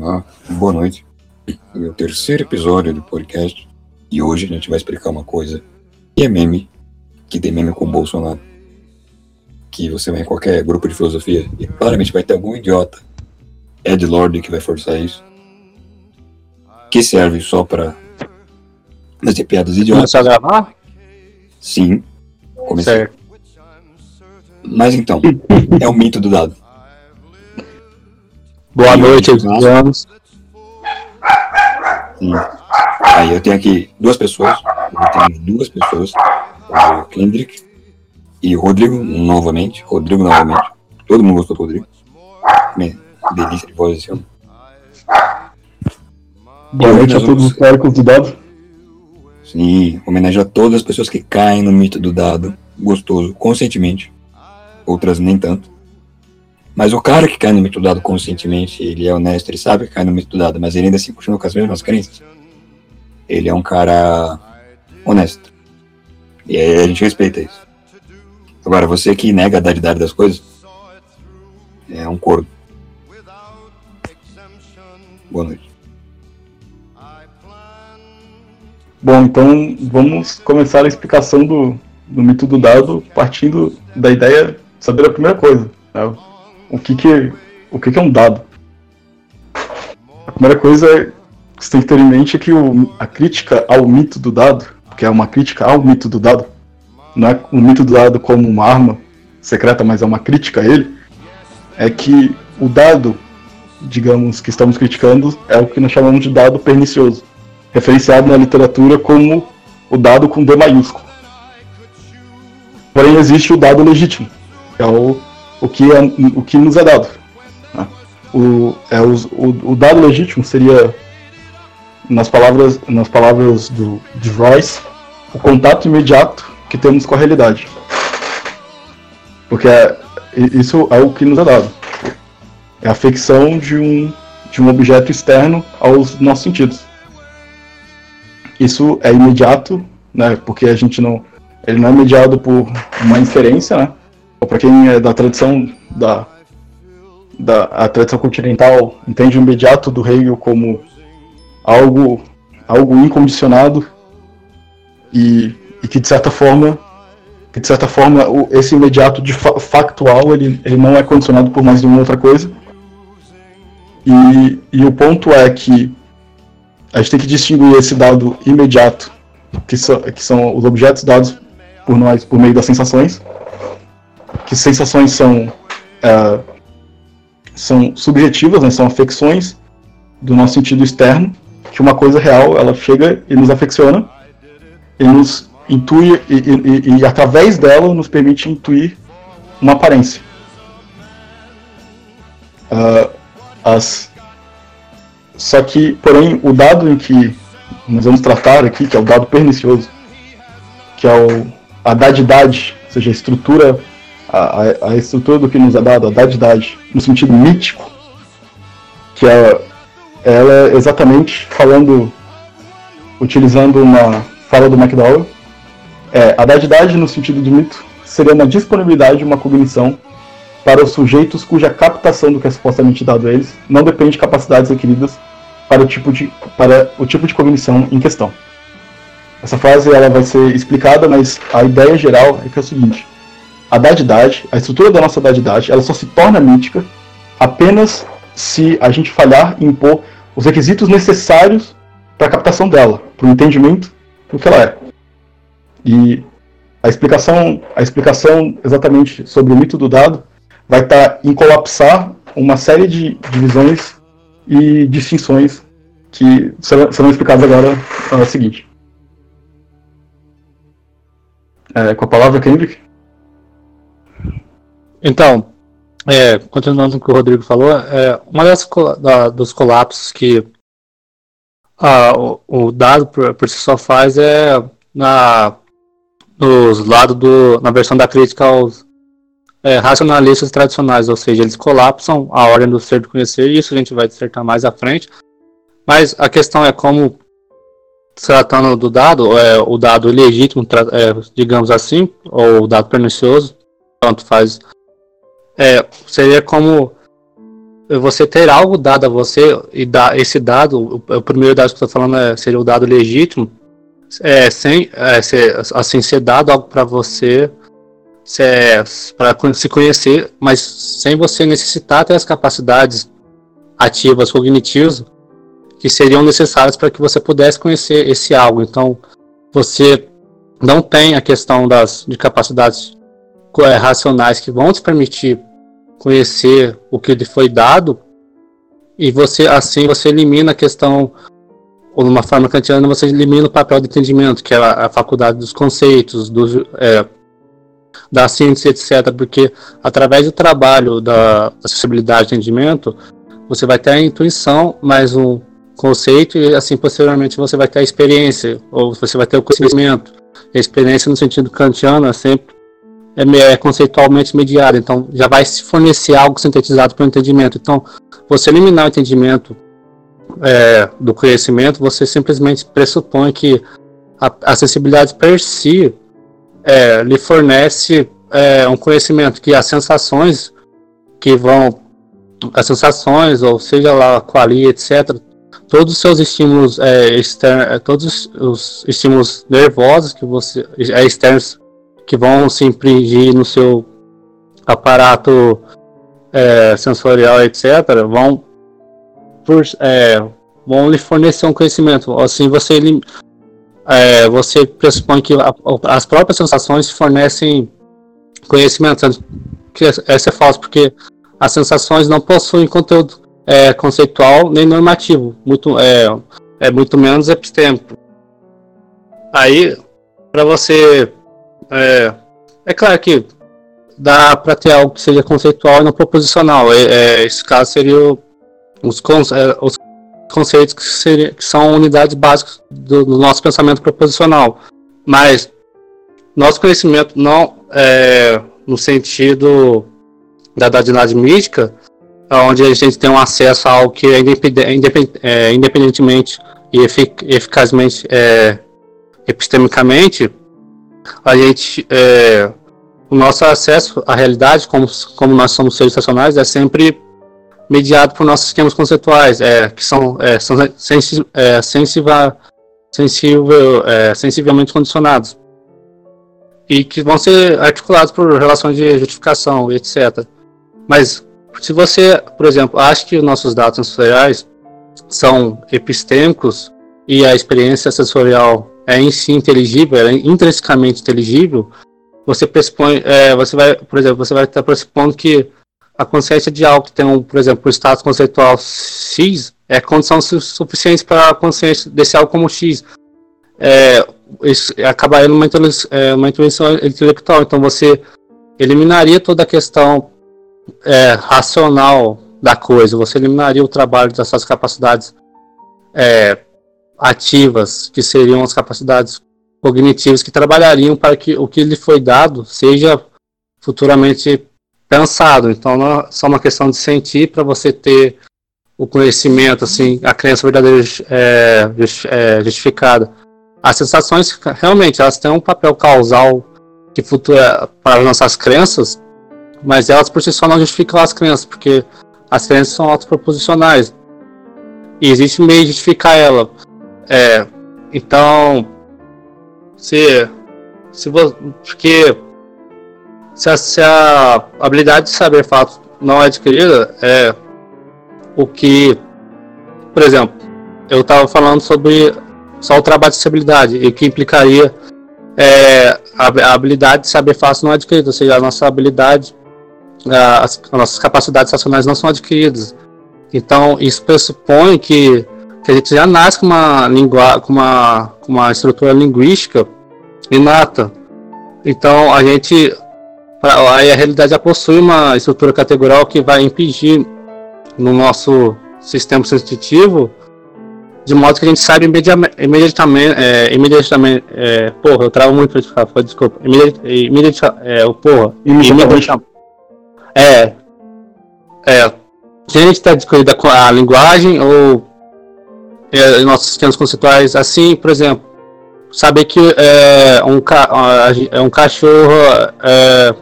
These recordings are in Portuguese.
Olá, boa noite. É o terceiro episódio do podcast e hoje a gente vai explicar uma coisa que é meme, que tem meme com o Bolsonaro. Que você vai em qualquer grupo de filosofia e claramente vai ter algum idiota, Ed Lord, que vai forçar isso, que serve só pra fazer piadas idiotas. Começou a gravar? Sim, comecei. Certo. Mas então, é o mito do dado. Boa E noite, Edson. Sim. Aí eu tenho aqui duas pessoas. Eu tenho duas pessoas. O Kendrick e o Rodrigo, novamente. Rodrigo novamente. Todo mundo gostou do Rodrigo. Me- delícia de voz esse homem. Boa noite a todos os do dado. Sim, homenagem a todas as pessoas que caem no mito do dado. Gostoso, conscientemente. Outras nem tanto. Mas o cara que cai no mito do dado conscientemente, ele é honesto, ele sabe que cai no mito do dado, mas ele ainda assim continua com as mesmas crenças. Ele é um cara honesto. E a gente respeita isso. Agora, você que nega a dadidade das coisas, é um corno. Boa noite. Bom, então vamos começar a explicação do, do mito do dado partindo da ideia de saber a primeira coisa. né? O, que, que, o que, que é um dado? A primeira coisa que você tem que ter em mente é que o- a crítica ao mito do dado, que é uma crítica ao mito do dado, não é o mito do dado como uma arma secreta, mas é uma crítica a ele, é que o dado, digamos, que estamos criticando é o que nós chamamos de dado pernicioso referenciado na literatura como o dado com D maiúsculo. Porém, existe o dado legítimo, que é o, o, que, é, o que nos é dado. né? O, é os- o, o dado legítimo seria, nas palavras, nas palavras do, de Royce, o contato imediato que temos com a realidade. Porque é- isso é o que nos é dado. É a ficção de um, de um objeto externo aos nossos sentidos isso é imediato, né? Porque a gente não, ele não é mediado por uma inferência, né? Para quem é da tradição da, da a tradição continental entende o imediato do Hegel como algo algo incondicionado e, e que de certa forma que de certa forma o- esse imediato de fa- factual ele, ele não é condicionado por mais nenhuma outra coisa. E, e o ponto é que a gente tem que distinguir esse dado imediato, que, são que são os objetos dados por nós por meio das sensações, que sensações são, é, são subjetivas, né, são afecções do nosso sentido externo, que uma coisa real ela chega e nos afecciona, e nos intui, e, e- e- e através dela nos permite intuir uma aparência. Ah, as só que, porém, o dado em que nós vamos tratar aqui, que é o dado pernicioso, que é o, a dadidade, ou seja, a estrutura, a, a- estrutura do que nos é dado, a dadidade, no sentido mítico, que é, ela é exatamente falando, utilizando uma fala do McDowell, é, a dadidade no sentido do mito seria uma disponibilidade de uma cognição para os sujeitos cuja captação do que é supostamente dado a eles não depende de capacidades adquiridas para o tipo de, para o tipo de cognição em questão. Essa frase ela vai ser explicada, mas a ideia geral é que é o seguinte: a dadidade, a estrutura da nossa dadidade, ela só se torna mítica apenas se a gente falhar em impor os requisitos necessários para a captação dela, para o entendimento do que ela é. E a explicação, a explicação exatamente sobre o mito do dado vai estar em colapsar uma série de divisões e distinções que serão, serão explicadas agora no seguinte. É, com a palavra, Kendrick? Então, é, continuando com o que o Rodrigo falou, é, uma das da- dos colapsos que ah, o, o dado por, por si só faz é na nos lados do na versão da crítica aos é, racionalistas tradicionais, ou seja, eles colapsam a ordem do ser do conhecer, e isso a gente vai dissertar mais à frente. Mas a questão é como tratando do dado, é, o dado legítimo, é, digamos assim, ou o dado pernicioso, tanto faz é, seria como você ter algo dado a você e dar esse dado, o, o primeiro dado que eu estou falando é, seria o dado legítimo, é, sem é, ser, assim ser dado algo para você para se conhecer, mas sem você necessitar ter as capacidades ativas cognitivas que seriam necessárias para que você pudesse conhecer esse algo. Então, você não tem a questão das de capacidades é, racionais que vão te permitir conhecer o que lhe foi dado e você assim você elimina a questão ou numa forma kantiana você elimina o papel do entendimento que é a, a faculdade dos conceitos dos é, da ciência etc porque através do trabalho da acessibilidade de entendimento você vai ter a intuição mais um conceito e assim posteriormente você vai ter a experiência ou você vai ter o conhecimento. A experiência no sentido kantiano é sempre é, é conceitualmente mediada, então já vai se fornecer algo sintetizado para o entendimento. Então, você eliminar o entendimento é, do conhecimento, você simplesmente pressupõe que a acessibilidade per si é, lhe fornece é, um conhecimento que as sensações que vão as sensações ou seja lá quali etc todos os seus estímulos é, externos é, todos os estímulos nervosos que você é, externos que vão se impingir no seu aparato é, sensorial, etc., vão, por, é, vão lhe fornecer um conhecimento. Assim, você, é, você pressupõe que a, as próprias sensações fornecem conhecimento. Que essa é falso, porque as sensações não possuem conteúdo é, conceitual nem normativo, muito, é, é muito menos epistêmico. Aí, para você é, é claro que dá para ter algo que seja conceitual e não proposicional. É, é, esse caso seria os, é, os conceitos que, seria, que, são unidades básicas do, do, nosso pensamento proposicional. Mas nosso conhecimento não é no sentido da dadinidade mística, onde a gente tem um acesso a algo que é, independente, é independentemente e efic eficazmente é, epistemicamente, a gente é, o nosso acesso à realidade, como, como nós somos seres racionais, é sempre mediado por nossos esquemas conceituais, é, que são, é, são sensi, é, sensiva, sensível, é, sensivelmente condicionados e que vão ser articulados por relações de justificação, etc. Mas se você, por exemplo, acha que os nossos dados sensoriais são epistêmicos e a experiência sensorial é em si inteligível, é intrinsecamente inteligível, você pressupõe, é, você vai, por exemplo, você vai estar pressupondo que a consciência de algo que tem, um, por exemplo, um status conceitual X é condição suficiente para a consciência desse algo como X. É, isso acabaria numa é, uma intuição intelectual. Então você eliminaria toda a questão é, racional da coisa, você eliminaria o trabalho dessas capacidades é, ativas, que seriam as capacidades cognitivas que trabalhariam para que o que lhe foi dado seja futuramente pensado. Então, não é só uma questão de sentir para você ter o conhecimento, assim, a crença verdadeira é, é, justificada. As sensações, realmente, elas têm um papel causal que futura para as nossas crenças, mas elas por si só não justificam as crenças, porque as crenças são autoproposicionais. E existe meio de justificar ela. É, então, se, se você, porque se a, se a habilidade de saber fatos não é adquirida, é o que, por exemplo, eu estava falando sobre só o trabalho de acessibilidade e que implicaria é, a, a, habilidade de saber fatos não é adquirida, ou seja, a nossa habilidade, as, as nossas capacidades racionais não são adquiridas. Então, isso pressupõe que que a gente já nasce com uma, língua, com uma, com uma estrutura linguística inata. Então a gente. Aí a realidade já possui uma estrutura categorial que vai impedir no nosso sistema sensitivo, de modo que a gente saiba imediatamente. é, imediatamente é, porra, eu travo muito pra te falar, desculpa. Imediatamente, imediatamente é, porra. Imediatamente. É. É. A gente está descobrindo a linguagem ou é, nossos sistemas conceituais, assim, por exemplo, saber que é, um, é um cachorro, é,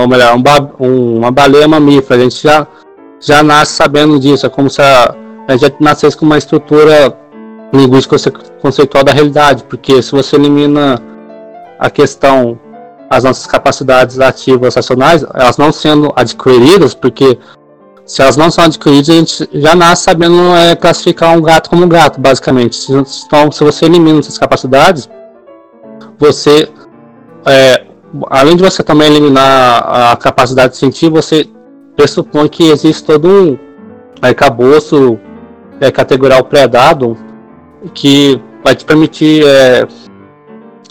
ou melhor, um, uma baleia mamífera, a gente já já nasce sabendo disso. É como se a, a gente nascesse com uma estrutura linguística conceitual da realidade, porque se você elimina a questão, as nossas capacidades ativas racionais, elas não sendo adquiridas, porque se elas não são adquiridas, a gente já nasce sabendo é, classificar um gato como um gato, basicamente. Então, se você elimina essas capacidades, você, é, além de você também eliminar a capacidade de sentir, você pressupõe que existe todo um arcabouço é, categorial pré-dado que vai te permitir é,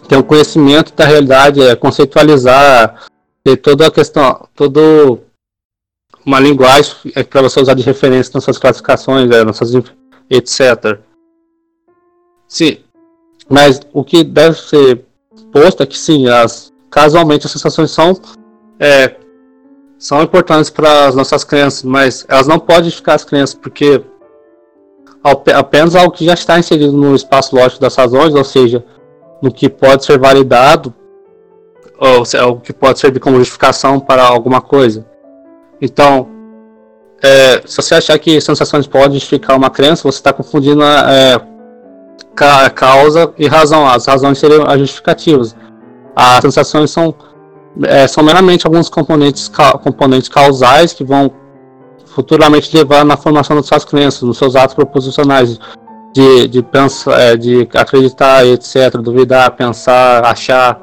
ter um conhecimento da realidade, é, conceitualizar, ter toda a questão, todo uma linguagem é, para você usar de referência nas suas classificações, é, nas suas, etc. Sim, mas o que deve ser posto é que sim, as, casualmente as sensações são é, são importantes para as nossas crenças, mas elas não podem ficar as crenças, porque apenas algo que já está inserido no espaço lógico das razões, ou seja, no que pode ser validado, ou o que pode servir como justificação para alguma coisa. Então, é, se você achar que sensações podem justificar uma crença, você está confundindo é, causa e razão. As razões seriam as justificativas. As sensações são, é, são meramente alguns componentes, componentes causais que vão futuramente levar na formação das suas crenças, nos seus atos proposicionais de, de, pensar, é, de acreditar, etc., duvidar, pensar, achar.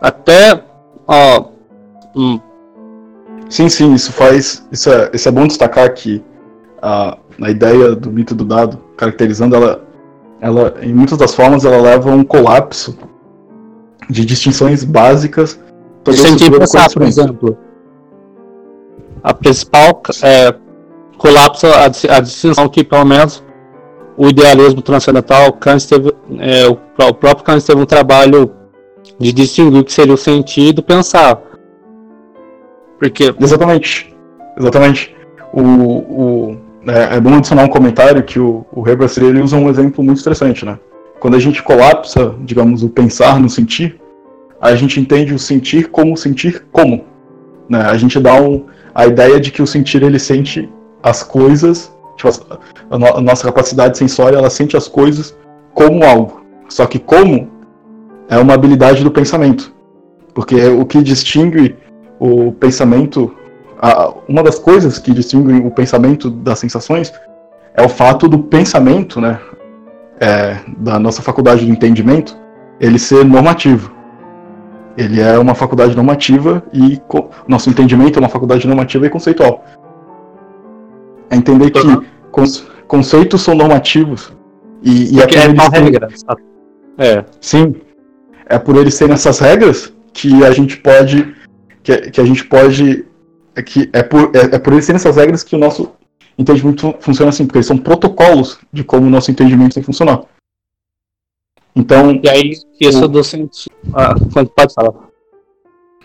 Até. Ó, hum. Sim, sim, isso faz. Isso é, isso é bom destacar que a, a ideia do mito do dado, caracterizando ela, ela, em muitas das formas, ela leva a um colapso de distinções básicas. Sentido pensar, por exemplo a principal é, colapso, a, a distinção que, pelo menos, o idealismo transcendental, Kant teve, é, o, o, próprio Kant teve um trabalho de distinguir o que seria o sentido pensar. Porque... Exatamente. Exatamente. O, o, é, é bom adicionar um comentário que o, o Herbert ele usa um exemplo muito interessante, né? Quando a gente colapsa, digamos, o pensar no sentir, a gente entende o sentir como sentir como. Né? A gente dá um, a ideia de que o sentir ele sente as coisas, tipo, a, no, a nossa capacidade sensória ela sente as coisas como algo. Só que como é uma habilidade do pensamento. Porque o que distingue o pensamento, a, uma das coisas que distinguem o pensamento das sensações é o fato do pensamento, né, é, da nossa faculdade de entendimento, ele ser normativo. Ele é uma faculdade normativa e nosso entendimento é uma faculdade normativa e conceitual. É entender que uhum. conceitos são normativos e, e é, é por regras. É. Sim. É por eles serem essas regras que a gente pode que, que a gente pode é que é por é, é por essas regras que o nosso entendimento funciona assim, porque eles são protocolos de como o nosso entendimento tem que funcionar. Então. E aí, isso o, do sentido. Ah, pode falar.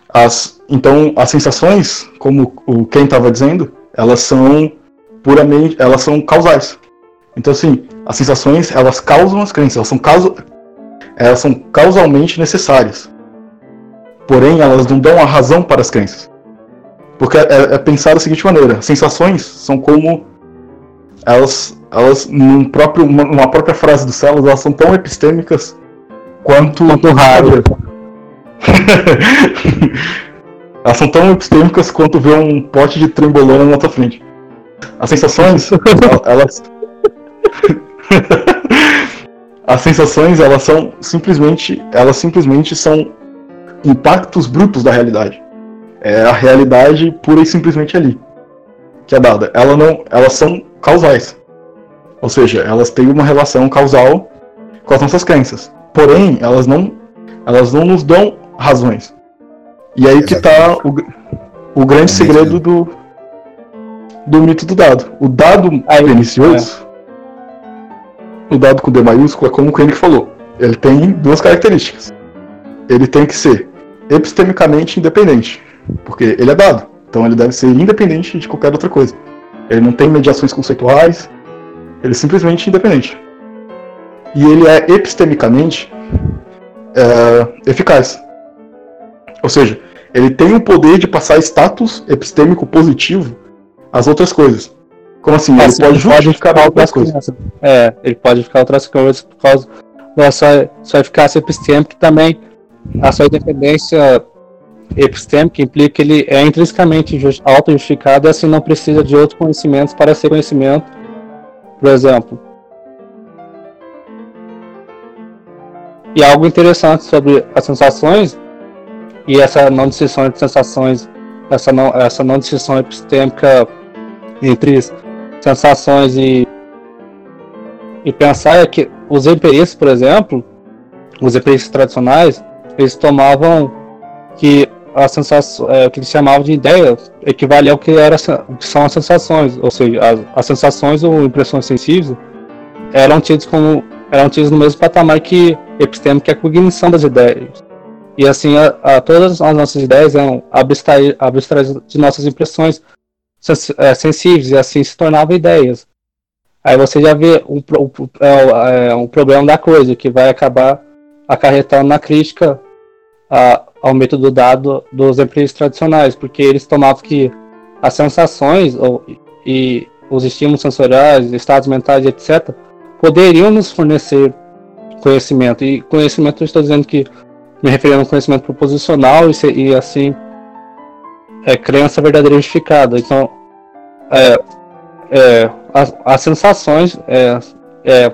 As, então, as sensações, como o Ken estava dizendo, elas são puramente. Elas são causais. Então, assim, as sensações, elas causam as crenças, elas são, causa, elas são causalmente necessárias. Porém, elas não dão a razão para as crenças. Porque é, é pensar da seguinte maneira: sensações são como elas elas, num próprio, numa própria frase do Celos, elas são tão epistêmicas quanto. Quanto raro. elas são tão epistêmicas quanto ver um pote de trembolona na tua frente. As sensações, elas. As sensações, elas são simplesmente. Elas simplesmente são impactos brutos da realidade. É a realidade pura e simplesmente ali. Que é dada. Ela não, elas são causais. Ou seja, elas têm uma relação causal com as nossas crenças. Porém, elas não, elas não nos dão razões. E aí que está o, o grande é segredo do, do mito do dado. O dado aí, pernicioso, é. o dado com D maiúsculo, é como o Koenig falou. Ele tem duas características. Ele tem que ser epistemicamente independente, porque ele é dado. Então ele deve ser independente de qualquer outra coisa. Ele não tem mediações conceituais, ele é simplesmente independente. E ele é epistemicamente é, eficaz. Ou seja, ele tem o poder de passar status epistêmico positivo às outras coisas. Como assim? É, ele sim, pode justificar outras outras coisas. É, ele pode ficar outras coisas por causa da sua, sua eficácia epistêmica também a sua independência epistêmica implica que ele é intrinsecamente ju- auto-justificado e assim não precisa de outros conhecimentos para ser conhecimento. Por exemplo. E algo interessante sobre as sensações e essa não distinção entre sensações, essa não, essa não distinção epistêmica entre sensações e, e pensar é que os empiristas, por exemplo, os empiristas tradicionais, eles tomavam que as sensações, é, o que eles chamavam de ideia equivale ao que, era, que são as sensações, ou seja, as, as sensações ou impressões sensíveis eram tidas como eram tidas no mesmo patamar que epistêmica, que é a cognição das ideias. E assim, a, a- todas as nossas ideias eram abstrair, de nossas impressões sens- é, sensíveis e assim se tornavam ideias. Aí você já vê um, um- é, é, um problema da coisa que vai acabar acarretando na crítica a- ao método dado dos empresas tradicionais, porque eles tomavam que as sensações ou, e os estímulos sensoriais, estados mentais, etc., poderiam nos fornecer conhecimento. E conhecimento, eu estou dizendo que me referindo a um conhecimento proposicional e, e assim, é crença verdadeira justificada. Então, é, é, as, as sensações é, é,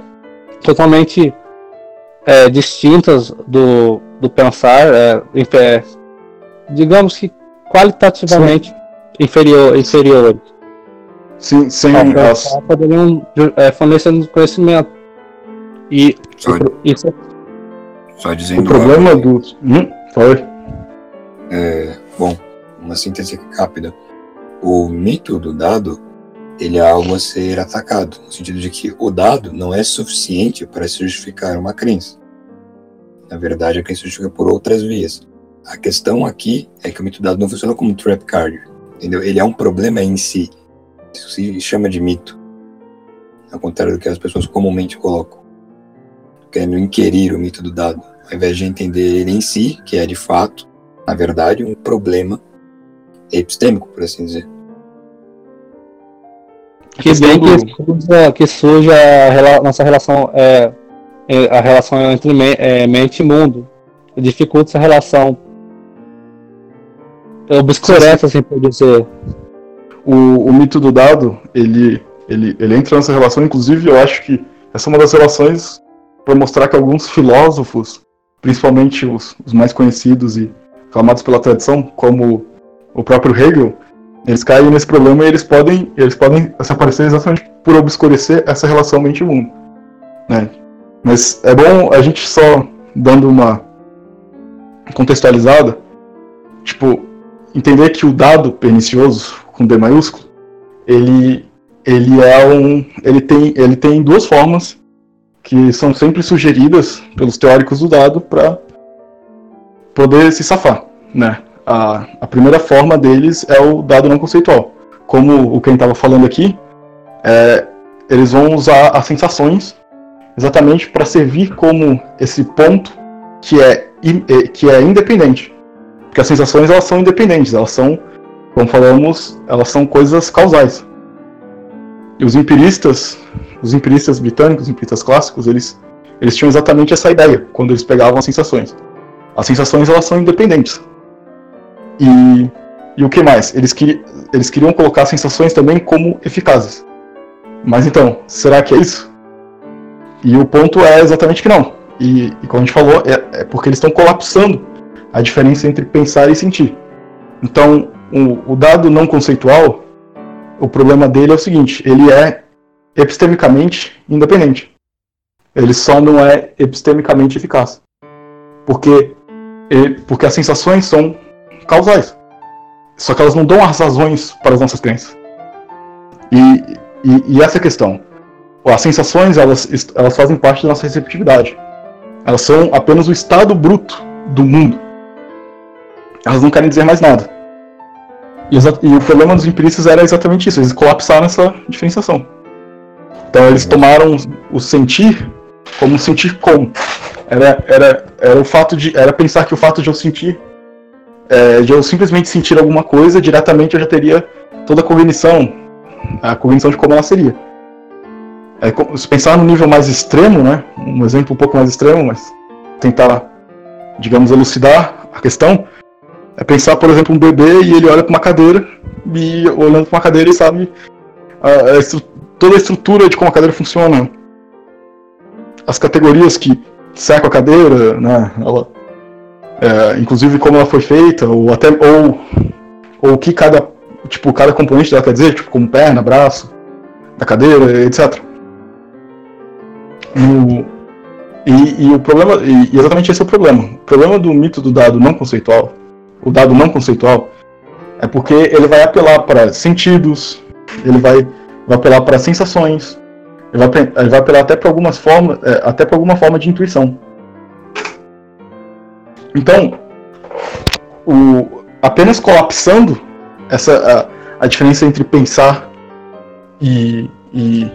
totalmente é, distintas do, do pensar, é, é, digamos que qualitativamente inferior, inferiores. Sim, sem Ao as, pensar, poderiam é, fornecer conhecimento. E Só, isso só o dizendo problema algo, do. Hum, foi. é, bom, uma síntese rápida. O mito do dado, ele é algo a ser atacado, no sentido de que o dado não é suficiente para se justificar uma crença. Na verdade, a crença se justifica por outras vias. A questão aqui é que o mito do dado não funciona como um trap card, entendeu? Ele é um problema em si. Isso se chama de mito. Ao contrário do que as pessoas comumente colocam. Querendo inquirir o mito do dado, ao invés de entender ele em si, que é de fato, na verdade, um problema epistêmico, por assim dizer. A que bem que suja, que suja a rela- nossa relação, é, é, a relação entre é, mente e mundo. Dificulta essa relação. Obscurece, assim por dizer. o, o mito do dado, ele, ele, ele entra nessa relação, inclusive eu acho que essa é uma das relações para mostrar que alguns filósofos, principalmente os, os mais conhecidos e aclamados pela tradição, como o próprio Hegel, eles caem nesse problema e eles podem, eles podem se aparecer exatamente por obscurecer essa relação mente e mundo. Né? Mas é bom a gente só dando uma contextualizada, tipo, entender que o dado pernicioso com D maiúsculo, ele ele é um ele tem ele tem duas formas que são sempre sugeridas pelos teóricos do dado para poder se safar, né? A, a primeira forma deles é o dado não conceitual. Como o Ken estava falando aqui, é, eles vão usar as sensações exatamente para servir como esse ponto que é, eh, que é independente. Porque as sensações elas são independentes, elas são, como falamos, elas são coisas causais. E os empiristas, os empiristas britânicos, os empiristas clássicos, eles, eles tinham exatamente essa ideia quando eles pegavam as sensações. As sensações elas são independentes. E, e o que mais? Eles, queri, eles queriam colocar as sensações também como eficazes. Mas então, será que é isso? E o ponto é exatamente que não. E, e como a gente falou, é, é porque eles estão colapsando a diferença entre pensar e sentir. Então, o, o dado não conceitual, o problema dele é o seguinte: ele é epistemicamente independente. Ele só não é epistemicamente eficaz. Porque, ele- porque as sensações são causais. Só que elas não dão as razões para as nossas crenças. E, e, e essa é a questão. As sensações, elas, elas fazem parte da nossa receptividade. Elas são apenas o estado bruto do mundo. Elas não querem dizer mais nada. E, e o problema dos empiristas era exatamente isso, eles colapsaram essa diferenciação. Então eles tomaram o sentir como sentir com. Era, era, era o fato de. Era pensar que o fato de eu sentir é, de eu simplesmente sentir alguma coisa, diretamente eu já teria toda a cognição, a cognição de como ela seria. É, se pensar no nível mais extremo, né, um exemplo um pouco mais extremo, mas tentar, digamos, elucidar a questão, é pensar, por exemplo, um bebê e ele olha para uma cadeira e olhando para uma cadeira e sabe a, a toda a estrutura de como a cadeira funciona, as categorias que cercam a cadeira, né, ela, é, inclusive como ela foi feita, ou até ou ou que cada tipo cada componente dela quer dizer, tipo como perna, braço, da cadeira, etc. No, e, e, o problema, e exatamente esse é o problema. O problema do mito do dado não conceitual, o dado não conceitual, é porque ele vai apelar para sentidos, ele vai, vai apelar para sensações, ele vai, ele vai apelar até para algumas formas, é, até para alguma forma de intuição. Então, o, apenas colapsando essa a, a diferença entre pensar e, e,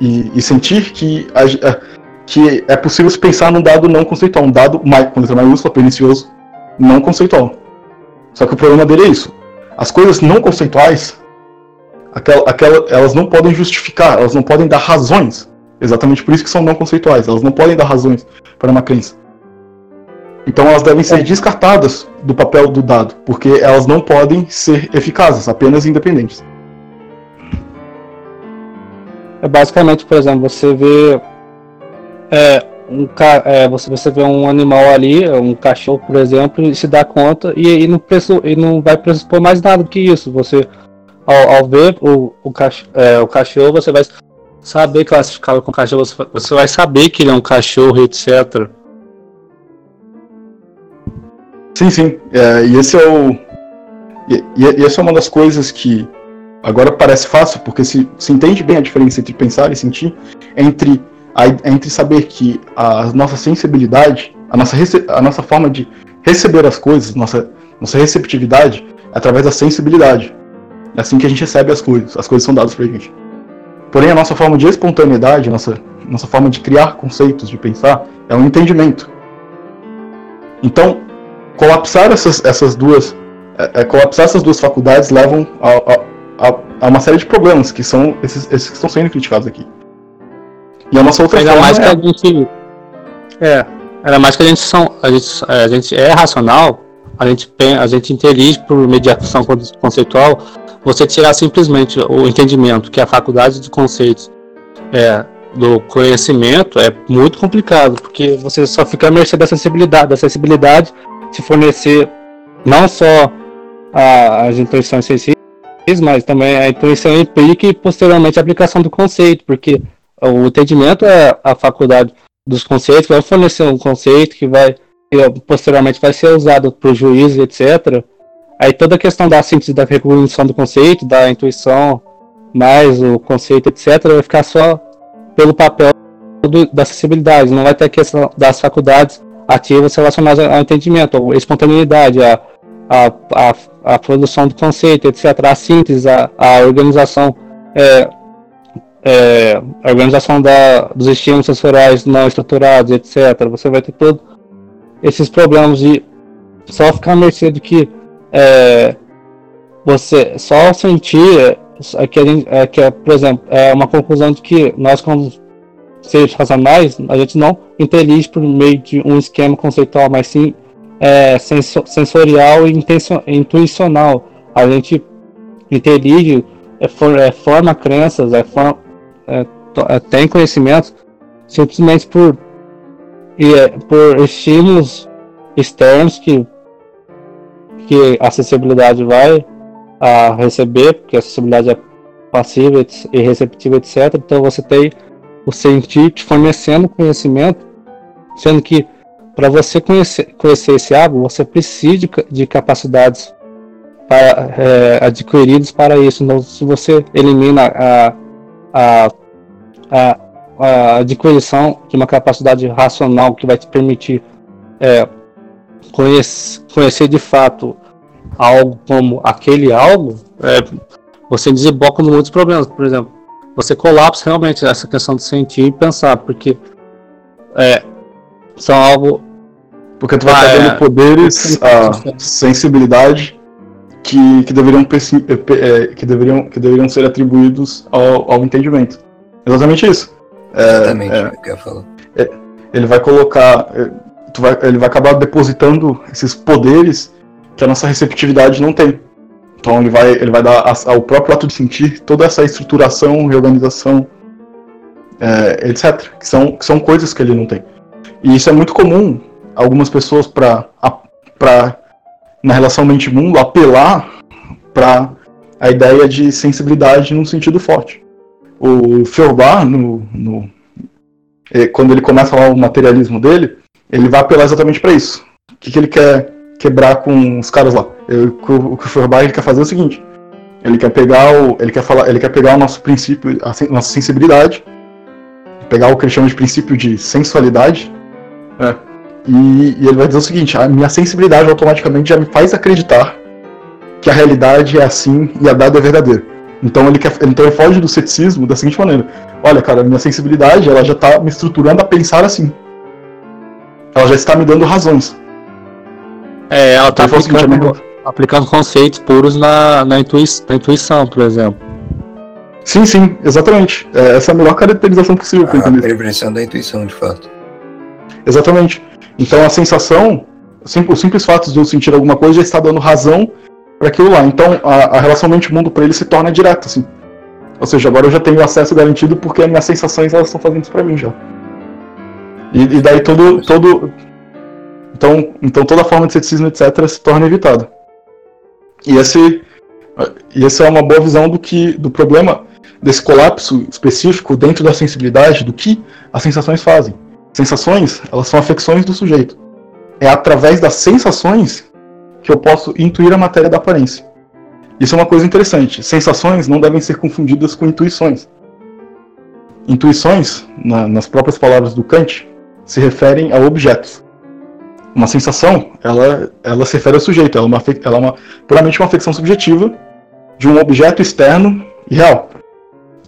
e, e sentir que, a, a, que é possível se pensar num dado não conceitual, um dado com letra maiúscula, pernicioso, não conceitual. Só que o problema dele é isso. As coisas não conceituais, aquela, aquela, elas não podem justificar, elas não podem dar razões. Exatamente por isso que são não conceituais. Elas não podem dar razões para uma crença. Então elas devem ser descartadas do papel do dado, porque elas não podem ser eficazes, apenas independentes. É basicamente, por exemplo, você vê é, um é, você, você vê um animal ali, um cachorro, por exemplo, e se dá conta e, e, não, preço, e não vai pressupor mais nada do que isso. Você, ao, ao ver o, o, cachorro, é, o cachorro, você vai saber classificá-lo com cachorro, você vai saber que ele é um cachorro, etc. Sim, sim. É, e esse é o. E, e, essa é uma das coisas que agora parece fácil, porque se, se entende bem a diferença entre pensar e sentir, entre, a, entre saber que a nossa sensibilidade, a nossa, a nossa forma de receber as coisas, nossa, nossa receptividade, é através da sensibilidade. É assim que a gente recebe as coisas, as coisas são dadas pra gente. Porém, a nossa forma de espontaneidade, nossa, nossa forma de criar conceitos, de pensar, é um entendimento. Então, colapsar essas, essas duas é, é, colapsar essas duas faculdades levam a, a, a, uma série de problemas que são esses, esses que estão sendo criticados aqui. E a nossa outra ainda mais é... que a gente é ainda mais que a gente são a gente, a gente é racional a gente a gente intelige por mediação conceitual você tirar simplesmente o entendimento que a faculdade de conceitos é, do conhecimento é muito complicado porque você só fica à mercê da sensibilidade da sensibilidade te fornecer não só a, as intuições sensíveis, mas também a intuição implica posteriormente a aplicação do conceito, porque o entendimento é a faculdade dos conceitos, vai fornecer um conceito que vai que posteriormente vai ser usado para o juízo, etc. Aí toda a questão da síntese da recognição do conceito, da intuição, mais o conceito, etc., vai ficar só pelo papel do, da acessibilidade, não vai ter a questão das faculdades ativas relacionadas ao entendimento, a espontaneidade, a, a, a, a produção do conceito, etc., a síntese, a, a organização, é, é, a organização da, dos estímulos sensoriais não estruturados, etc. Você vai ter todos esses problemas de só ficar à mercê do que é, você só sentir é que, é, que é, por exemplo, é uma conclusão de que nós como seres racionais, a gente não intelige por meio de um esquema conceitual, mas sim é, sensorial e intuicional. A gente intelige, é, for, é, forma crenças, é, for, é, é, tem conhecimentos simplesmente por, é, por estímulos externos que, que a acessibilidade vai a receber, porque a acessibilidade é passiva e receptiva, etc. Então você tem o sentir te fornecendo conhecimento, sendo que para você conhecer, conhecer esse algo, você precisa de, de capacidades para, é, adquiridas para isso. Então, se você elimina a, a, a, a adquisição de uma capacidade racional que vai te permitir é, conhecer, conhecer de fato algo como aquele algo, é, você desemboca em muitos problemas. Por exemplo, você colapsa realmente essa questão de sentir e pensar, porque é, são algo Porque tu vai Ah, estar é. dando poderes, a sensibilidade que, que, deveriam, eh, eh, que, deveriam, que deveriam ser atribuídos ao, ao entendimento. Exatamente isso. É, Exatamente é, o que eu ia falar. ele vai colocar. eh, tu vai- ele vai acabar depositando esses poderes que a nossa receptividade não tem. Então ele vai, ele vai dar ao próprio ato de sentir toda essa estruturação, reorganização, eh, etc. Que são, que são coisas que ele não tem. E isso é muito comum algumas pessoas para para na relação mente-mundo apelar para a ideia de sensibilidade num sentido forte. O Feuerbach, no, no, eh, quando ele começa lá o materialismo dele, ele vai apelar exatamente para isso. O que, que ele quer quebrar com os caras lá? Eu- o que o- Feuerbach quer fazer é o seguinte: ele quer pegar o, ele quer falar, ele quer pegar o nosso princípio, a sen- nossa sensibilidade, pegar o que ele chama de princípio de sensualidade, né? E, e ele vai dizer o seguinte: a minha sensibilidade automaticamente já me faz acreditar que a realidade é assim e a dada é verdadeira. Então ele quer, então ele foge do ceticismo da seguinte maneira: olha, cara, minha sensibilidade ela já está me estruturando a pensar assim. Ela já está me dando razões. É, ela tá seguinte, aplicando, amigo, aplicando conceitos puros na, na, intui, na intuição, por exemplo. Sim, sim, exatamente. É, essa é a melhor caracterização possível A perversão da intuição, de fato. Exatamente. Então a sensação, o sim- o simples fato de eu sentir alguma coisa já está dando razão para aquilo lá. Então a, a relação mente-mundo para ele se torna direta, assim. Ou seja, agora eu já tenho acesso garantido porque as minhas sensações elas estão fazendo isso para mim já. E, e daí todo, todo, então, então toda forma de ceticismo etc se torna evitada. E esse, e essa é uma boa visão do que do problema desse colapso específico dentro da sensibilidade do que as sensações fazem. Sensações, elas são afecções do sujeito. É através das sensações que eu posso intuir a matéria da aparência. Isso é uma coisa interessante. Sensações não devem ser confundidas com intuições. Intuições, na- nas próprias palavras do Kant, se referem a objetos. Uma sensação, ela, ela se refere ao sujeito, ela é, uma, ela é uma, puramente uma afecção subjetiva de um objeto externo e real.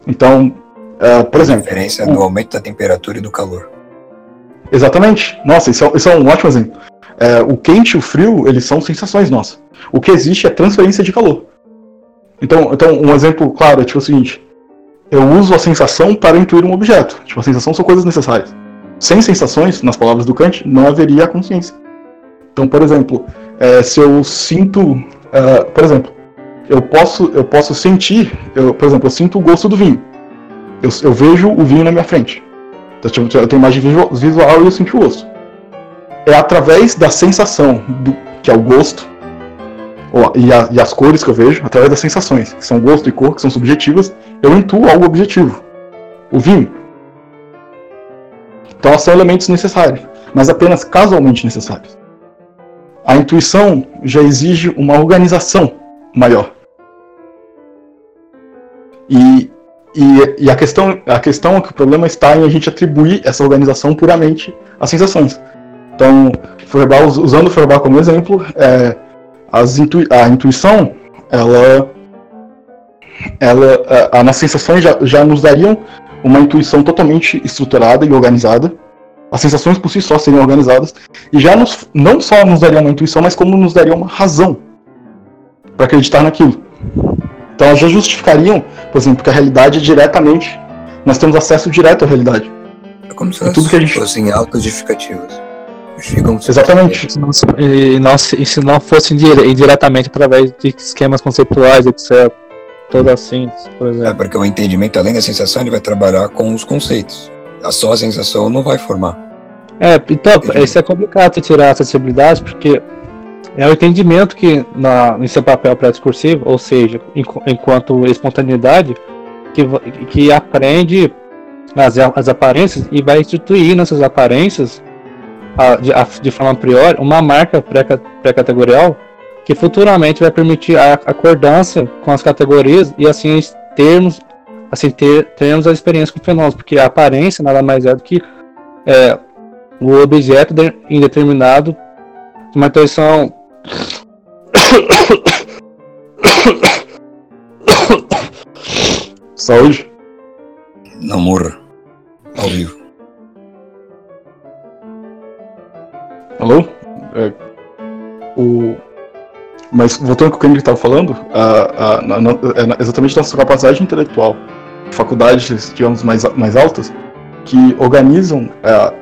Então, eh, por A exemplo, diferença o- do aumento da temperatura e do calor. Exatamente. Nossa, isso é, isso é um ótimo exemplo. É, o quente e o frio, eles são sensações nossas. O que existe é transferência de calor. Então, então um exemplo claro é tipo o seguinte: eu uso a sensação para intuir um objeto. Tipo, a sensação são coisas necessárias. Sem sensações, nas palavras do Kant, não haveria a consciência. Então, por exemplo, é, se eu sinto, é, por exemplo, eu posso, eu posso sentir, eu, por exemplo, eu sinto o gosto do vinho. Eu, eu vejo o vinho na minha frente. Eu tenho imagem visual, e eu sinto o gosto. É através da sensação, do, que é o gosto, e, a- e as cores que eu vejo, através das sensações, que são gosto e cor, que são subjetivas, eu intuo algo objetivo. O vinho. Então, são elementos necessários, mas apenas casualmente necessários. A intuição já exige uma organização maior. E, e, e a, questão, a questão é que o problema está em a gente atribuir essa organização puramente às sensações. Então, Feuerbach, us- usando Feuerbach como exemplo, é, as intui a intuição, ela, ela a, a, nas sensações já, já nos dariam uma intuição totalmente estruturada e organizada. As sensações por si só seriam organizadas e já nos, não só nos dariam uma intuição, mas como nos dariam uma razão para acreditar naquilo. Então elas já justificariam, por exemplo, que a realidade é diretamente. Nós temos acesso direto à realidade. É como se E elas tudo que a gente- fossem autojustificativas. Exatamente. Se não, se- e, se- e se não fosse indire- indiretamente através de esquemas conceituais, etc. Todo assim, por É exemplo. porque o entendimento, além da sensação, ele vai trabalhar com os conceitos. A só a sensação não vai formar. É, então, isso é complicado tirar a acessibilidade, porque é o entendimento que, na, em seu papel pré-discursivo, ou seja, enqu- enquanto espontaneidade, que, que aprende as, as aparências e vai instituir nessas aparências, a- de, a- de forma a priori, uma marca pré- pré-categorial que futuramente vai permitir a acordância com as categorias e assim termos, assim ter, termos a experiência com fenômenos, porque a aparência nada mais é do que é, o objeto de, indeterminado uma intuição Saúde. Não morra. Ao vivo. Alô? É, o, mas voltando ao que o Kendrick estava falando, a, a, a, é exatamente nossa capacidade intelectual, faculdades, digamos, mais, mais altas, que organizam é,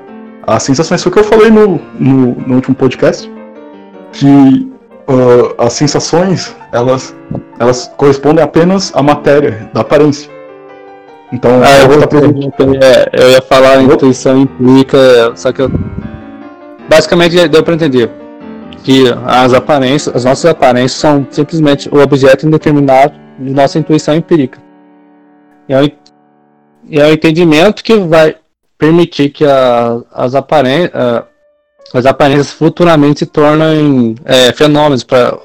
as sensações. Foi o que eu falei no, no, no último podcast, que uh, as sensações elas, elas correspondem apenas à matéria, da aparência. Então, ah, eu, eu, ia, eu ia falar intuição implica, só que eu, basicamente deu para entender que as aparências, as nossas aparências são simplesmente o objeto indeterminado de nossa intuição empírica. E é o, e é o entendimento que vai permitir que a, as, aparen as aparências futuramente se tornem é, fenômenos para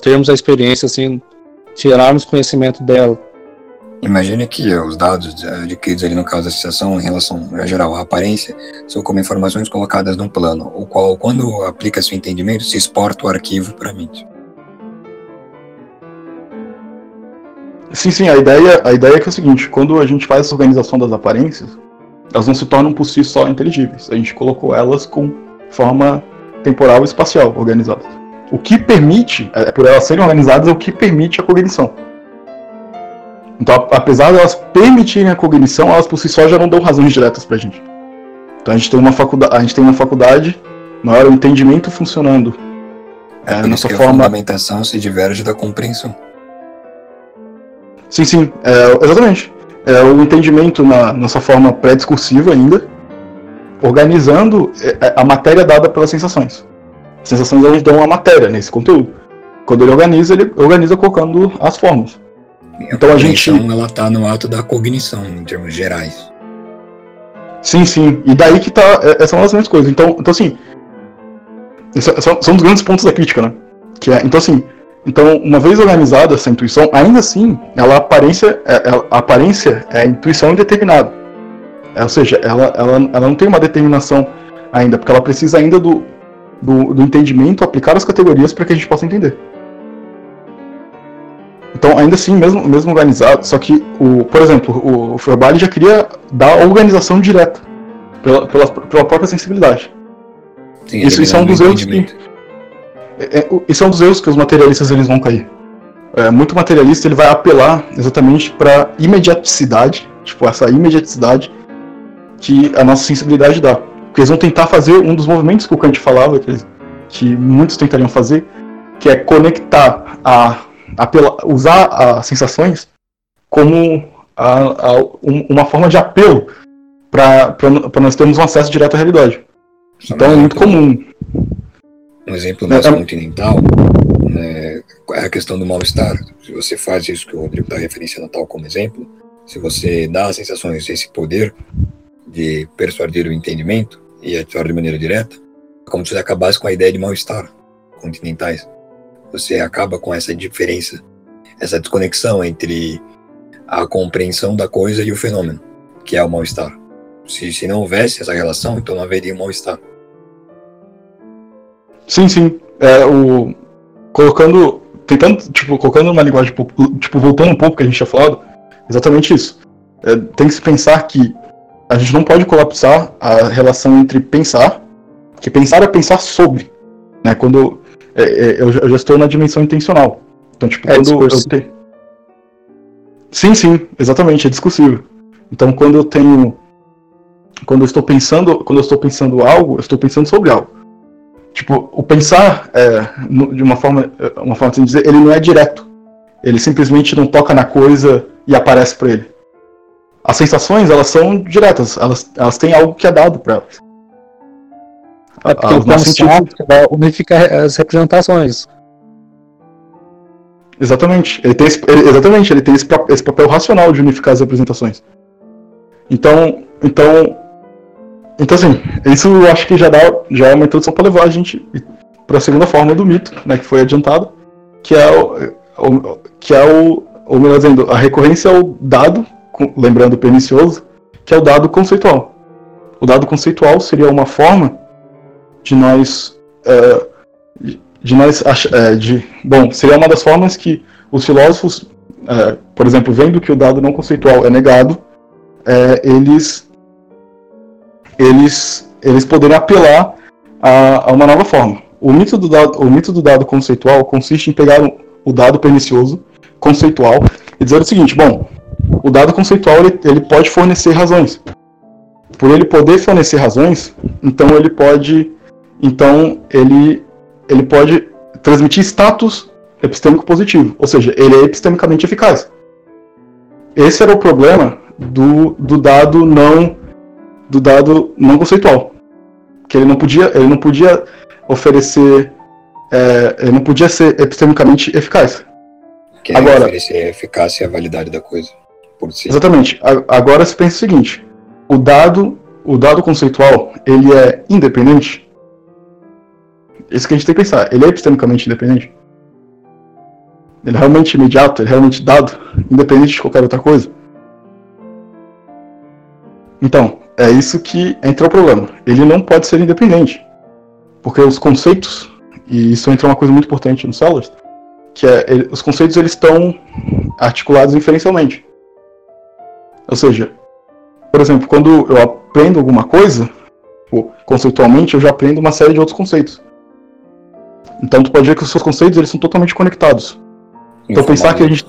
termos a experiência, assim, tirarmos conhecimento dela. Imagine que os dados adquiridos ali no caso da associação em relação a geral à aparência são como informações colocadas num plano, o qual, quando aplica seu entendimento, se exporta o arquivo para a mente. Sim, sim, a ideia, a ideia é que é o seguinte, quando a gente faz essa organização das aparências, elas não se tornam por si só inteligíveis. A gente colocou elas com forma temporal e espacial organizadas. O que permite, é, por elas serem organizadas, é o que permite a cognição. Então, apesar de elas permitirem a cognição, elas por si só já não dão razões diretas pra gente. Então a gente tem uma faculdade, a gente tem uma faculdade, na hora o entendimento funcionando. É, a nossa forma... a fundamentação se diverge da compreensão. Sim, sim, é, exatamente. É, o entendimento na nossa forma pré-discursiva ainda, organizando é, é, a matéria dada pelas sensações. As sensações elas dão a matéria nesse conteúdo. Quando ele organiza, ele organiza colocando as formas. Então a gente. ela está no ato da cognição, em termos gerais. Sim, sim. E daí que tá. É, essas são as mesmas coisas. Então, então assim. São, são os grandes pontos da crítica, né? Que é, então, assim. Então, uma vez organizada essa intuição, ainda assim, ela a aparência, é, é, a aparência é a intuição indeterminada. É, ou seja, ela, ela, ela não tem uma determinação ainda, porque ela precisa ainda do, do, do entendimento, aplicar as categorias para que a gente possa entender. Então, ainda assim, mesmo, mesmo organizado, só que, o, por exemplo, o, o Feuerbach já queria dar organização direta pela, pela, pela própria sensibilidade. Sim, isso, isso é um dos erros que. É, é, isso é um dos erros que os materialistas eles vão cair. É, muito materialista ele vai apelar exatamente para imediaticidade, tipo essa imediaticidade que a nossa sensibilidade dá. Porque eles vão tentar fazer um dos movimentos que o Kant falava, que, que muitos tentariam fazer, que é conectar a apela, usar as sensações como a, a, um, uma forma de apelo para nós termos um acesso direto à realidade. Só então é muito comum. Um exemplo mais é, é, continental né, é a questão do mal-estar. Se você faz isso que o Rodrigo está referenciando tal como exemplo, se você dá às sensações esse poder de persuadir o entendimento e atuar de maneira direta, é como se você acabasse com a ideia de mal-estar continentais. Você acaba com essa diferença, essa desconexão entre a compreensão da coisa e o fenômeno, que é o mal-estar. Se, se não houvesse essa relação, então não haveria mal-estar. Sim, sim. É, o, colocando, tentando, tipo, colocando uma linguagem, tipo, voltando um pouco que a gente tinha falado, exatamente isso. É, tem que se pensar que a gente não pode colapsar a relação entre pensar, que pensar é pensar sobre, né? Quando é, é, eu, eu, já estou na dimensão intencional. Então, tipo, é quando eu tenho. Sim, sim, exatamente, é discursivo. Então, quando eu tenho. Quando eu estou pensando, quando eu estou pensando algo, eu estou pensando sobre algo. Tipo, o pensar, é, de uma forma, uma forma de dizer, ele não é direto. Ele simplesmente não toca na coisa e aparece para ele. As sensações, elas são diretas, elas, elas têm algo que é dado para elas. É porque o consciente vai unificar as representações. Exatamente. Ele tem esse, ele, exatamente, ele tem esse, esse papel racional de unificar as representações. Então, então, então assim, isso eu acho que já dá, já é uma introdução para levar a gente para a segunda forma do mito, né, que foi adiantada, que é o, o que é o, ou melhor dizendo, a recorrência ao dado, lembrando pernicioso, que é o dado conceitual. O dado conceitual seria uma forma de nós uh, de nós uh, de bom seria uma das formas que os filósofos uh, por exemplo vendo que o dado não conceitual é negado eles eles eles poderiam apelar a, a, uma nova forma o mito do dado, o mito do dado conceitual consiste em pegar o dado pernicioso conceitual e dizer o seguinte: bom, o dado conceitual ele, ele pode fornecer razões. Por ele poder fornecer razões, então ele pode, então ele ele pode transmitir status epistêmico positivo, ou seja, ele é epistemicamente eficaz. Esse era o problema do, do dado não do dado não conceitual, que ele não podia ele não podia oferecer é, ele não podia ser epistemicamente eficaz. Que é Agora, oferecer a eficácia e a validade da coisa por si. Exatamente. Agora se pensa o seguinte: o dado o dado conceitual ele é independente. Isso que a gente tem que pensar. Ele é epistemicamente independente. Ele é realmente imediato, ele é realmente dado, independente de qualquer outra coisa. Então, é isso que entra o problema. Ele não pode ser independente. Porque os conceitos, e isso entra uma coisa muito importante no Sellers, que é ele, os conceitos eles estão articulados inferencialmente. Ou seja, por exemplo, quando eu aprendo alguma coisa, conceitualmente, eu já aprendo uma série de outros conceitos. Então tu pode ver que os seus conceitos eles são totalmente conectados. Então pensar que a gente.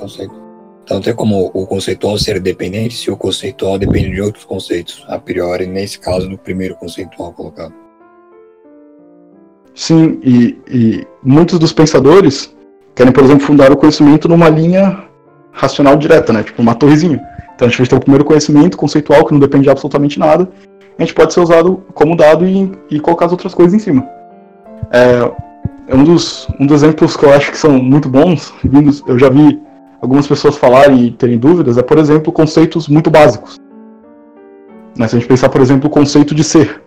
Então tem como o conceitual ser dependente se o conceitual depende de outros conceitos, a priori, nesse caso do primeiro conceitual colocado. Sim, e, e muitos dos pensadores querem, por exemplo, fundar o conhecimento numa linha racional direta, né? Tipo uma torrezinha. Então a gente vai ter o primeiro conhecimento conceitual que não depende de absolutamente nada. A gente pode ser usado como dado e, e colocar as outras coisas em cima. É, um dos, um dos exemplos que eu acho que são muito bons, eu já vi algumas pessoas falarem e terem dúvidas, é, por exemplo, conceitos muito básicos. Né, se a gente pensar, por exemplo, o conceito de ser.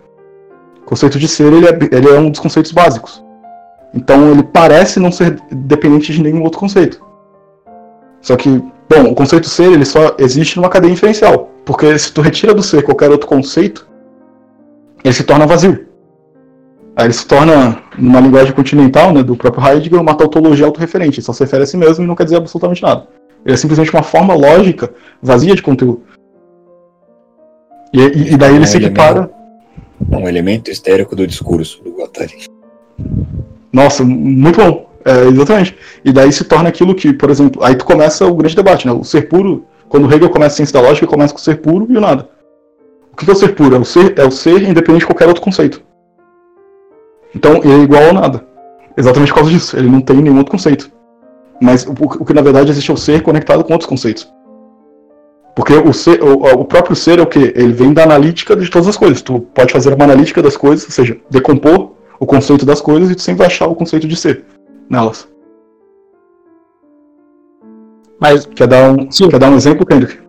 O conceito de ser ele é, ele é um dos conceitos básicos. Então ele parece não ser dependente de nenhum outro conceito. Só que, bom, o conceito ser ele só existe numa cadeia inferencial. Porque se tu retira do ser qualquer outro conceito, ele se torna vazio. Aí ele se torna, numa linguagem continental, né, do próprio Heidegger, uma tautologia autorreferente. Ele só se refere a si mesmo e não quer dizer absolutamente nada. Ele é simplesmente uma forma lógica, vazia de conteúdo. E, e, e daí ele um se equipara. Um elemento histérico do discurso do Guattari. Nossa, muito bom. É, exatamente. E daí se torna aquilo que, por exemplo, aí tu começa o grande debate, né? O ser puro, quando Hegel começa a ciência da lógica, começa com o ser puro e o nada. O que é o ser puro? É o ser, é o ser independente de qualquer outro conceito. Então ele é igual ao nada. Exatamente por causa disso. Ele não tem nenhum outro conceito. Mas o, o que na verdade existe é o ser conectado com outros conceitos. Porque o, ser, o, o, próprio ser é o que? Ele vem da analítica de todas as coisas. Tu pode fazer uma analítica das coisas, ou seja, decompor o conceito das coisas e tu sempre vai achar o conceito de ser nelas. Mas quer dar um, quer dar um exemplo, Kendrick?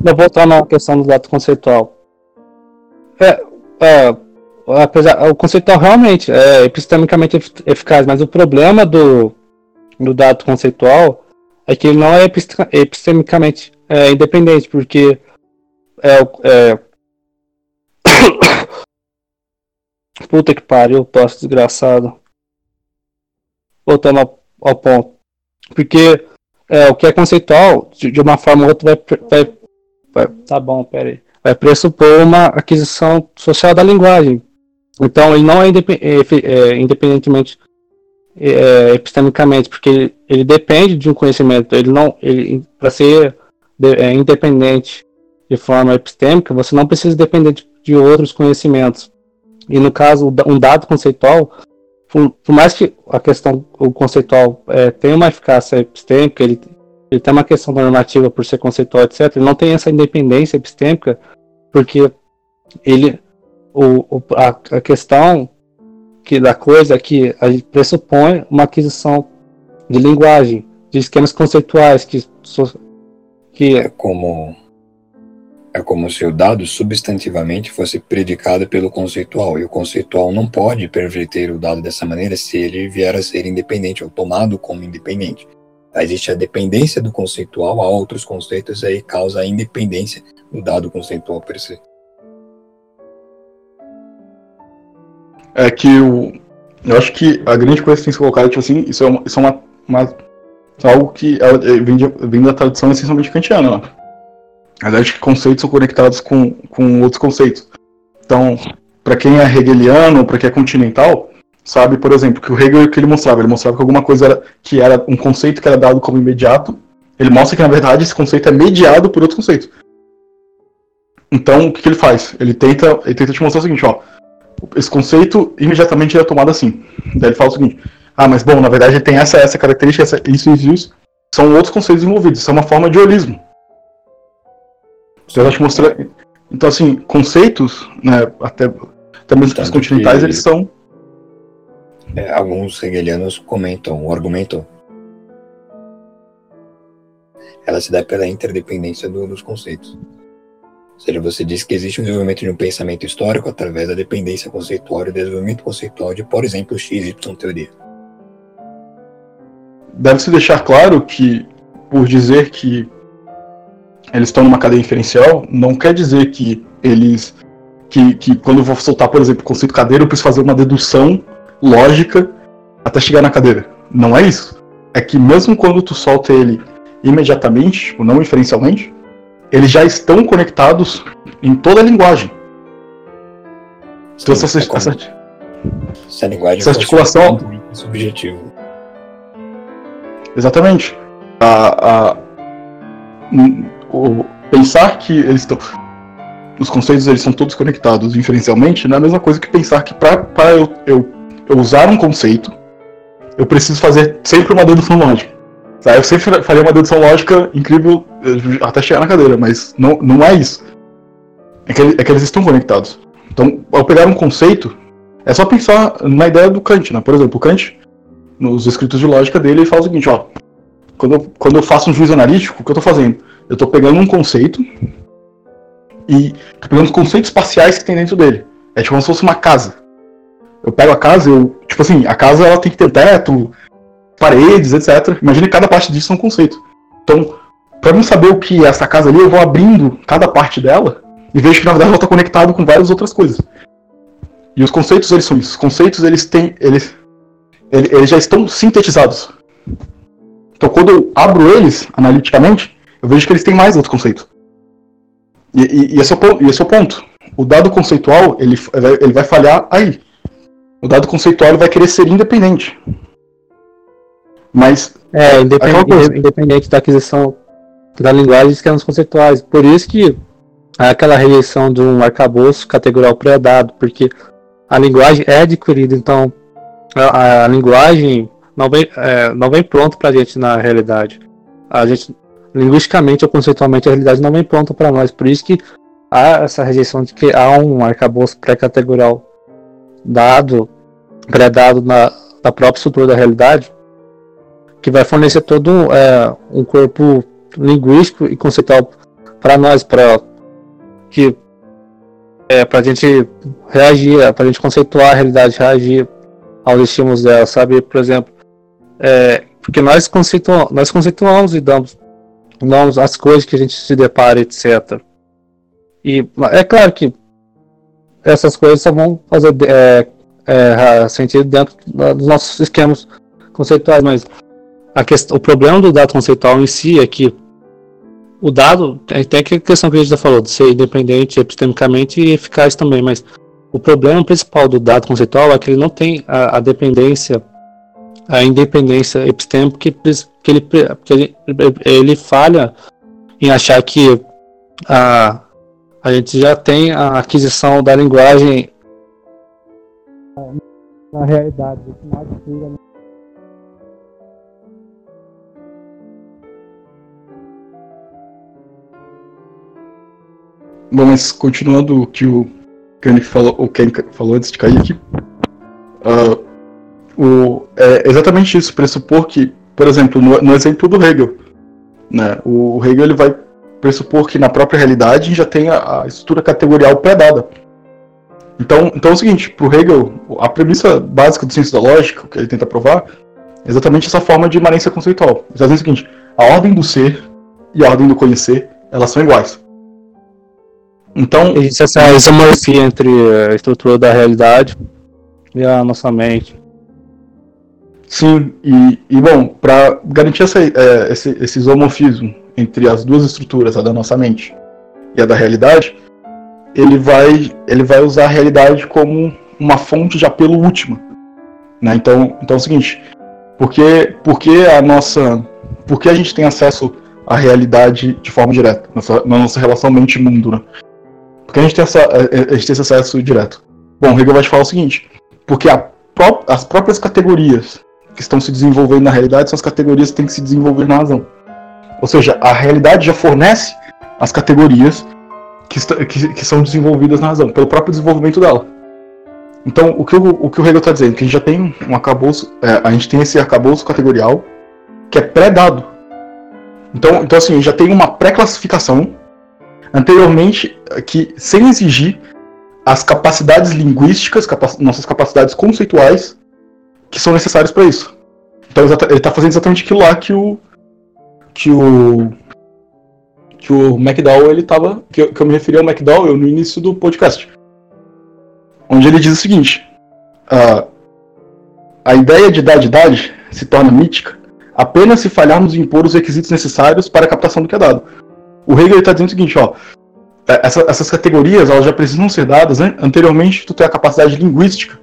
Vou voltar na questão do dado conceitual. É, é, apesar, o conceitual realmente é epistemicamente eficaz, mas o problema do, do dado conceitual é que ele não é epistemicamente é, independente, porque é, é... Puta que pariu, posso desgraçado. Voltando ao, ao ponto. Porque é, o que é conceitual, de, de uma forma ou outra, vai, vai, vai. Tá bom, pera aí. Vai pressupor uma aquisição social da linguagem. Então, ele não é, é, é independentemente é, epistemicamente, porque ele, ele, depende de um conhecimento. Ele não, ele para ser de, é, independente de forma epistêmica, você não precisa depender de, de outros conhecimentos. E no caso, um dado conceitual, por, por mais que a questão o conceitual é, tenha uma eficácia epistêmica, ele, ele tem uma questão normativa por ser conceitual, etc. Ele não tem essa independência epistêmica, porque ele o, o, a, a questão que da coisa que a gente pressupõe uma aquisição de linguagem, de esquemas conceituais que, que é como é como se o dado substantivamente fosse predicado pelo conceitual, e o conceitual não pode perverter o dado dessa maneira se ele vier a ser independente ou tomado como independente. Existe a dependência do conceitual a outros conceitos e aí causa a independência do dado conceitual per se. é que o, eu acho que a grande coisa que tem que ser colocada, tipo assim, isso é, uma, isso é uma, uma é algo que é, é, vem, de, vem da tradição essencialmente kantiana. Né? A ideia de que conceitos são conectados com, com outros conceitos. Então, para quem é hegeliano, para quem é continental, sabe? Por exemplo, que o Hegel que ele mostrava, ele mostrava que alguma coisa era que era um conceito que era dado como imediato, ele mostra que na verdade esse conceito é mediado por outro conceito. Então, o que, que ele faz? Ele tenta, ele tenta te mostrar o seguinte, ó, esse conceito imediatamente é tomado assim. Daí ele fala o seguinte: ah, mas bom, na verdade tem essa essa característica, essa, isso e isso, são outros conceitos envolvidos, isso é uma forma de holismo. Então, te mostrar, então assim, conceitos, né, até, até mesmo os continentais, que... eles são é, alguns hegelianos comentam, argumentam, ela se dá pela interdependência do, dos conceitos. Ou seja, você diz que existe um desenvolvimento de um pensamento histórico através da dependência conceitual e desenvolvimento conceitual de, por exemplo, x, y teoria. Deve-se deixar claro que, por dizer que eles estão numa cadeia inferencial, não quer dizer que eles. Que, que quando eu vou soltar, por exemplo, o conceito cadeira, eu preciso fazer uma dedução lógica até chegar na cadeira. Não é isso. É que mesmo quando tu solta ele imediatamente, tipo, não inferencialmente, eles já estão conectados em toda a linguagem. Então, Sim, essa, é essa, essa, linguagem essa articulação. Subjetivo. Exatamente. A, a, o, pensar que eles estão. Os conceitos eles são todos conectados inferencialmente não é a mesma coisa que pensar que para eu, eu, eu usar um conceito, eu preciso fazer sempre uma dedução lógica. Eu sempre faria uma dedução lógica incrível eh, até chegar na cadeira, mas não, não é isso. É que, é que eles estão conectados. Então, ao pegar um conceito, é só pensar na ideia do Kant, né? Por exemplo, o Kant, nos escritos de lógica dele, ele fala o seguinte, ó. Quando eu, quando eu faço um juízo analítico, o que eu estou fazendo? Eu estou pegando um conceito e tô pegando os conceitos espaciais que tem dentro dele. É tipo como se fosse uma casa. Eu pego a casa, eu. Tipo assim, a casa ela tem que ter teto, paredes, etc. Imagine que cada parte disso é um conceito. Então, para eu saber o que é essa casa ali, eu vou abrindo cada parte dela e vejo que na verdade ela está conectada com várias outras coisas. E os conceitos eles são isso. Os conceitos eles têm, eles, eles já estão sintetizados. Então, quando eu abro eles analiticamente, eu vejo que eles têm mais outros conceitos. E, e, e, esse, é o, e esse é o ponto. O dado conceitual ele, ele vai falhar aí. O dado conceitual vai querer ser independente. Mas. É, independente, independente da aquisição da linguagem que nos conceituais. Por isso que aquela rejeição de um arcabouço categorial pré-dado, porque a linguagem é adquirida, então a, a linguagem não vem, é, não vem pronto para a gente na realidade. A gente, linguisticamente ou conceitualmente, a realidade não vem pronta para nós. Por isso que há essa rejeição de que há um arcabouço pré-categorial dado, pré-dado na, na própria estrutura da realidade, que vai fornecer todo é, um corpo linguístico e conceitual para nós, para que é, para a gente reagir, para a gente conceituar a realidade, reagir aos estímulos dela, sabe? Por exemplo, é, porque nós nós conceituamos e damos nomes às coisas que a gente se depara, etc. E é claro que essas coisas só vão fazer é, é, sentido dentro dos nossos esquemas conceituais, mas questão, o problema do dado conceitual em si é que o dado, tem a questão que a gente já falou, de ser independente epistemicamente e eficaz também, mas o problema principal do dado conceitual é que ele não tem a, a dependência, a independência epistêmica que, que, ele, que ele, ele falha em achar que a, a gente já tem a aquisição da linguagem na realidade, Bom, mas continuando o que o Ken falou, o Ken falou antes de cair aqui, uh, o, é exatamente isso, pressupor que, por exemplo, no, no exemplo do Hegel, né, o Hegel ele vai pressupor que na própria realidade já tem a, a estrutura categorial pré-dada. Então, então é o seguinte, para o Hegel, a premissa básica do ciência da lógica, que ele tenta provar, é exatamente essa forma de imanência conceitual. Ele diz o seguinte, a ordem do ser e a ordem do conhecer, elas são iguais. Então. Existe essa isomorfia entre a estrutura da realidade e a nossa mente. Sim, e, e bom, para garantir essa, é, esse, esse isomorfismo entre as duas estruturas, a da nossa mente e a da realidade, ele vai, ele vai usar a realidade como uma fonte de apelo última. Né? Então, então é o seguinte, porque, porque a nossa, porque a gente tem acesso à realidade de forma direta, nossa, na nossa relação mente-mundo, né? Porque a gente, tem essa, a gente tem esse acesso direto. Bom, o Hegel vai te falar o seguinte, porque pró as próprias categorias que estão se desenvolvendo na realidade são as categorias que têm que se desenvolver na razão. Ou seja, a realidade já fornece as categorias que, que, que são desenvolvidas na razão, pelo próprio desenvolvimento dela. Então, o que o, o, que o Hegel está dizendo? Que a gente já tem um arcabouço, é, a gente tem esse arcabouço categorial que é pré-dado. Então, então, assim, já tem uma pré-classificação anteriormente que, sem exigir as capacidades linguísticas, nossas capacidades conceituais, que são necessárias para isso. Então ele está fazendo exatamente aquilo lá que o que o que o McDowell ele tava que eu, que eu me referi ao McDowell no início do podcast, onde ele diz o seguinte: a, a ideia de idade se torna mítica apenas se falharmos em impor os requisitos necessários para a captação do que é dado. O Hegel está dizendo o seguinte, ó, é, essa, essas categorias elas já precisam ser dadas né? anteriormente tu tem a capacidade linguística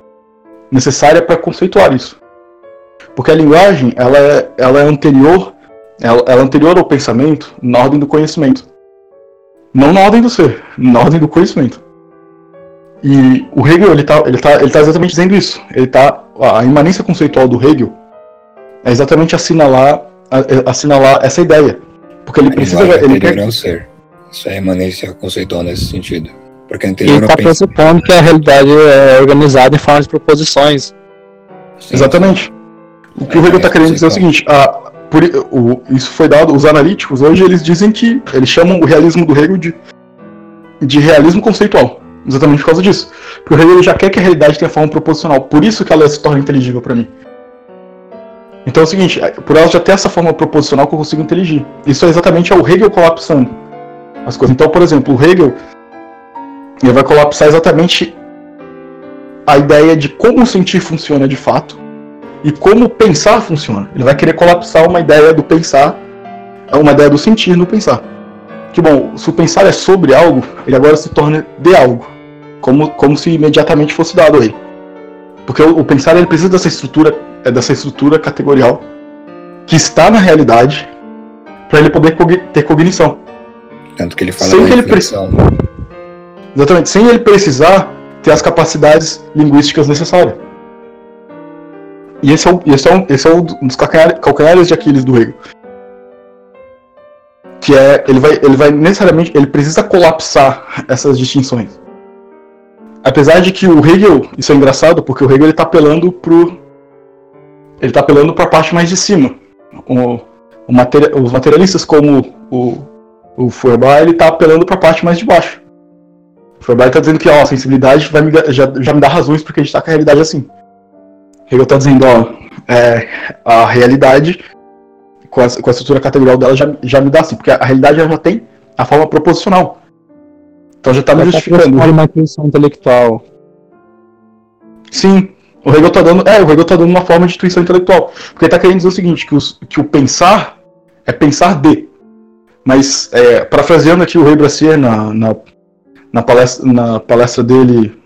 necessária para conceituar isso. Porque a linguagem ela é, ela é anterior ela, ela, é anterior ao pensamento na ordem do conhecimento. Não na ordem do ser na ordem do conhecimento. E o Hegel ele tá, ele tá, ele tá exatamente dizendo isso. Ele tá a imanência conceitual do Hegel é exatamente assinalar assinalar essa ideia. Porque ele a precisa ele quer ser. Isso é imanência conceitual nesse sentido. Porque anterior ele está pressupondo que a realidade é organizada em forma de proposições. Sim. Exatamente. O que é, o Hegel está querendo dizer é o seguinte: a, por, o, isso foi dado, os analíticos hoje eles dizem que eles chamam o realismo do Hegel de, de realismo conceitual. Exatamente por causa disso. Porque o Hegel já quer que a realidade tenha forma proposicional. Por isso que ela se torna inteligível para mim. Então é o seguinte, por ela já ter essa forma proposicional que eu consigo inteligir. Isso é exatamente o Hegel colapsando as coisas. Então, por exemplo, o Hegel ele vai colapsar exatamente a ideia de como sentir funciona de fato e como pensar funciona. Ele vai querer colapsar uma ideia do pensar, uma ideia do sentir no pensar. Que bom, se o pensar é sobre algo, ele agora se torna de algo, como, como se imediatamente fosse dado aí. Porque o, o pensar ele precisa dessa estrutura, é dessa estrutura categorial que está na realidade para ele poder ter cognição. Tanto que ele fala sem da ele reflexão. Exatamente, sem ele precisar ter as capacidades linguísticas necessárias. E esse é, o, esse é, um, esse é um dos calcanhares de Aquiles do Hegel. Que é, ele vai, ele vai necessariamente, ele precisa colapsar essas distinções. Apesar de que o Hegel, isso é engraçado, porque o Hegel ele tá apelando pro. Ele tá apelando para a parte mais de cima. O, o os materialistas como o, o Feuerbach ele tá apelando para a parte mais de baixo. Feuerbach está dizendo que ó, a sensibilidade vai me, já, já me dá razões porque a gente está com a realidade assim. Hegel está dizendo, ó, é, a realidade com a, com a estrutura categorial dela já, já me dá assim, porque a, a realidade já tem a forma proposicional. Então já está me justificando. uma intuição intelectual. Sim, o Hegel está dando, é, o Hegel tá dando uma forma de intuição intelectual, porque ele está querendo dizer o seguinte, que, os, que o pensar é pensar de. Mas, é, parafraseando aqui o Rei Bracier na, na, na, palestra, na palestra dele,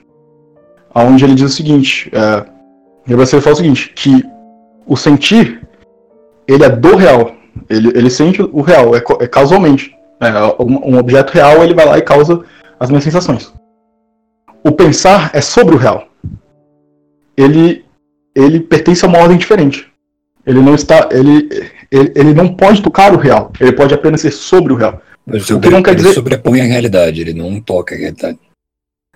onde ele diz o seguinte: é, Bracier fala o seguinte, que o sentir, ele é do real. Ele, ele sente o real, é, é causalmente. É, um, um objeto real, ele vai lá e causa as minhas sensações. O pensar é sobre o real. Ele, ele pertence a uma ordem diferente. Ele não está. Ele, ele, ele não pode tocar o real, ele pode apenas ser sobre o real. Mas o que não quer ele dizer... sobrepõe a realidade, ele não toca a realidade.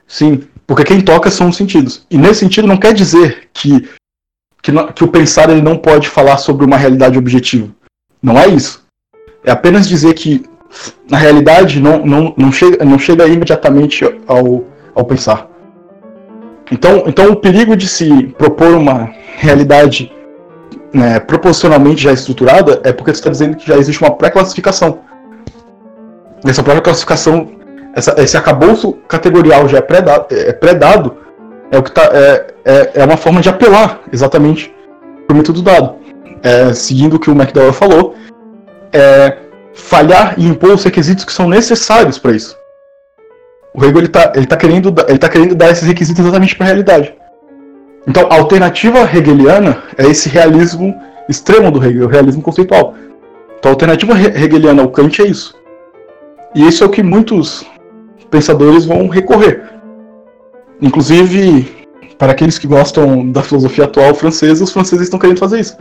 Sim, porque quem toca são os sentidos. E nesse sentido não quer dizer que, que, que o pensar ele não pode falar sobre uma realidade objetiva. Não é isso. É apenas dizer que na realidade não, não, não, chega, não chega imediatamente ao, ao pensar. Então, então o perigo de se propor uma realidade né, proporcionalmente já estruturada, é porque você está dizendo que já existe uma pré-classificação. Essa própria classificação, essa, esse acabouço categorial já é é, pré -dado, é, que tá, é, é, é uma forma de apelar exatamente para o método dado. É, seguindo o que o McDowell falou, é falhar e impor os requisitos que são necessários para isso. O Hegel está ele tá querendo, tá querendo dar esses requisitos exatamente para a realidade. Então, a alternativa hegeliana é esse realismo extremo do Hegel, o realismo conceitual. Então, a alternativa hegeliana ao Kant é isso. E isso é o que muitos pensadores vão recorrer. Inclusive, para aqueles que gostam da filosofia atual francesa, os franceses estão querendo fazer isso.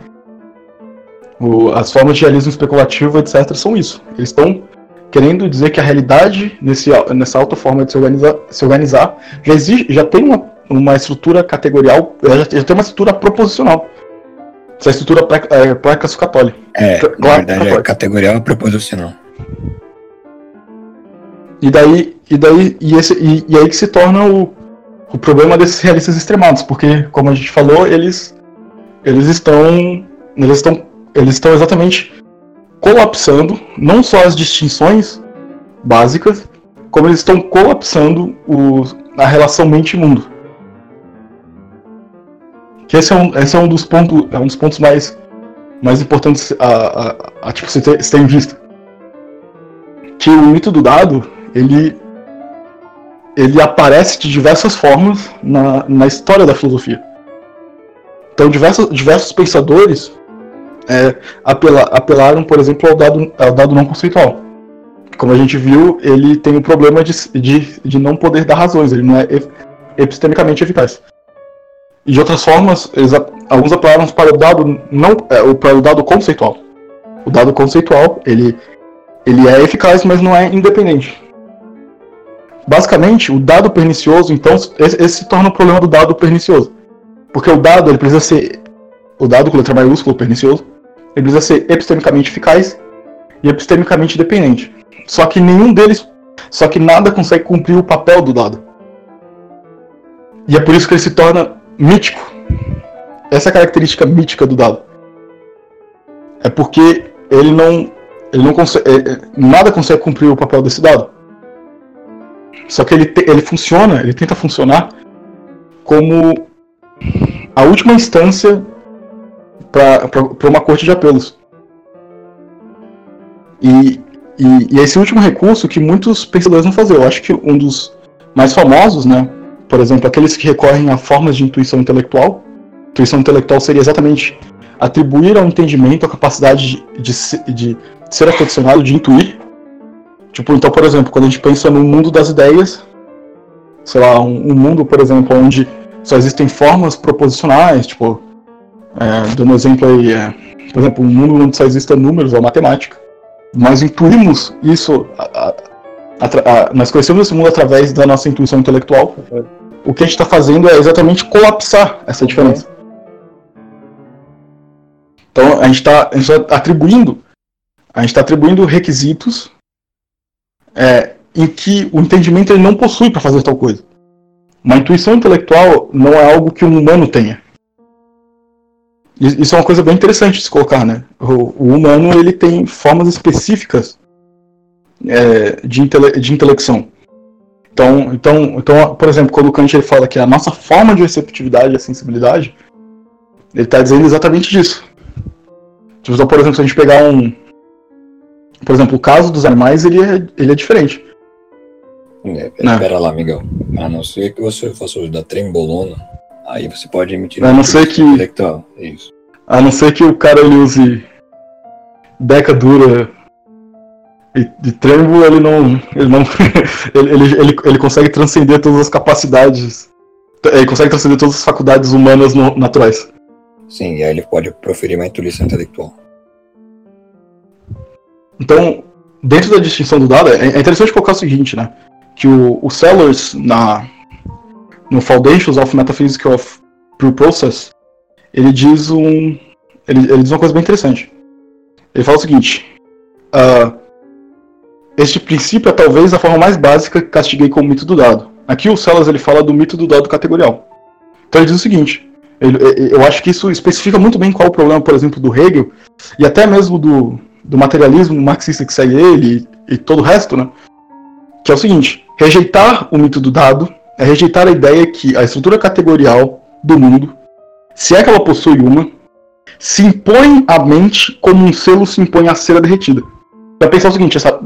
O, as formas de realismo especulativo, etc., são isso. Eles estão querendo dizer que a realidade, nesse, nessa alta forma de se organizar, se organizar já, existe, já tem uma, uma estrutura categorial, já, já tem uma estrutura proposicional. Essa estrutura pré-classificatória. É, é, na verdade é categorial e proposicional. E daí, e daí, e, esse, e, e aí que se torna o, o problema desses realistas extremados, porque, como a gente falou, eles, eles estão, eles estão, eles estão exatamente colapsando não só as distinções básicas, como eles estão colapsando o, a relação mente-mundo. Que esse é um, esse é um dos pontos, é um dos pontos mais, mais importantes a, a, a tipo, você ter, ter em vista. Que o mito do dado, ele, ele aparece de diversas formas na, na história da filosofia. Então, diversos, diversos pensadores é, apela, apelaram, por exemplo, ao dado, ao dado não conceitual. Como a gente viu, ele tem o problema de, de, de não poder dar razões, ele não é epistemicamente eficaz. E de outras formas, eles, alguns apelaram para o dado não é, para o dado conceitual. O dado conceitual ele, ele é eficaz, mas não é independente. Basicamente, o dado pernicioso, então, esse, esse se torna o problema do dado pernicioso. Porque o dado ele precisa ser o dado com letra maiúscula pernicioso, ele precisa ser epistemicamente eficaz e epistemicamente dependente. Só que nenhum deles, só que nada consegue cumprir o papel do dado. E é por isso que ele se torna mítico. Essa é a característica mítica do dado. É porque ele não, ele não consegue, é, é, nada consegue cumprir o papel desse dado. Só que ele, te, ele funciona, ele tenta funcionar como a última instância para uma corte de apelos. E, e, e, esse último recurso que muitos pensadores vão fazer. Eu acho que um dos mais famosos, né? Por exemplo, aqueles que recorrem a formas de intuição intelectual. Intuição intelectual seria exatamente atribuir ao entendimento a capacidade de, de, de ser acondicionado, de intuir. Tipo, então, por exemplo, quando a gente pensa no mundo das ideias, sei lá, um, um mundo, por exemplo, onde só existem formas proposicionais, tipo, é, dando um exemplo aí, é, por exemplo, um mundo onde só existem números ou matemática. Nós intuímos isso, a, a, a, nós conhecemos esse mundo através da nossa intuição intelectual. O que a gente está fazendo é exatamente colapsar essa diferença. Então a gente está tá atribuindo, a gente está atribuindo requisitos é, em que o entendimento ele não possui para fazer tal coisa. Uma intuição intelectual não é algo que um humano tenha. Isso é uma coisa bem interessante de se colocar, né? O, o humano ele tem formas específicas é, de, intele de intelecção. Então, então, então, por exemplo, quando o Kant ele fala que a nossa forma de receptividade é sensibilidade, ele está dizendo exatamente disso. Então, por exemplo, se a gente pegar um. Por exemplo, o caso dos animais, ele é, ele é diferente. É, espera lá, Miguel. A não ser que você faça uso da trembolona, Aí você pode emitir. A não ser que. Intelectual. Isso. A não ser que o cara ele use beca dura e de trembo, ele não. Ele não. ele, ele, ele, ele, consegue transcender todas as capacidades. Ele consegue transcender todas as faculdades humanas no, naturais. Sim, e aí ele pode proferir uma intuição intelectual. Então, dentro da distinção do dado, é, é interessante colocar o seguinte, né? Que o, o Sellers, na, no Foundations of Metaphysics of Pure Process, ele diz um, ele, ele diz uma coisa bem interessante. Ele fala o seguinte: uh, este princípio é talvez a forma mais básica que castiguei com o mito do dado. Aqui o Sellers ele fala do mito do dado categorial. Então ele diz o seguinte: ele, eu acho que isso especifica muito bem qual é o problema, por exemplo, do Hegel e até mesmo do, do materialismo marxista que segue ele e, e todo o resto, né? Que é o seguinte: rejeitar o mito do dado é rejeitar a ideia que a estrutura categorial do mundo, se é que ela possui uma, se impõe à mente como um selo se impõe à cera derretida. Para pensar o seguinte, essa,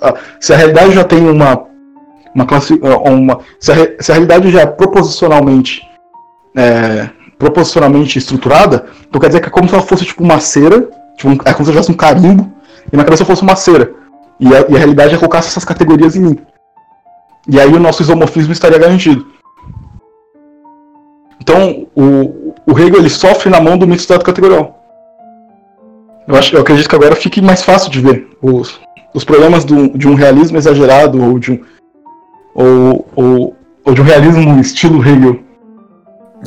a, se a realidade já tem uma, uma classe, uma se a, se a realidade já é proposicionalmente é, proporcionalmente estruturada, então quer dizer que é como se ela fosse tipo uma cera, tipo, é como se tivesse um carimbo, e na cabeça fosse uma cera. E a, e a realidade é colocar essas categorias em mim. E aí o nosso isomorfismo estaria garantido. Então, o, o Hegel ele sofre na mão do mito estado categorial. Eu, acho, eu acredito que agora fique mais fácil de ver os, os problemas do, de um realismo exagerado ou de um, ou, ou, ou de um realismo estilo Hegel.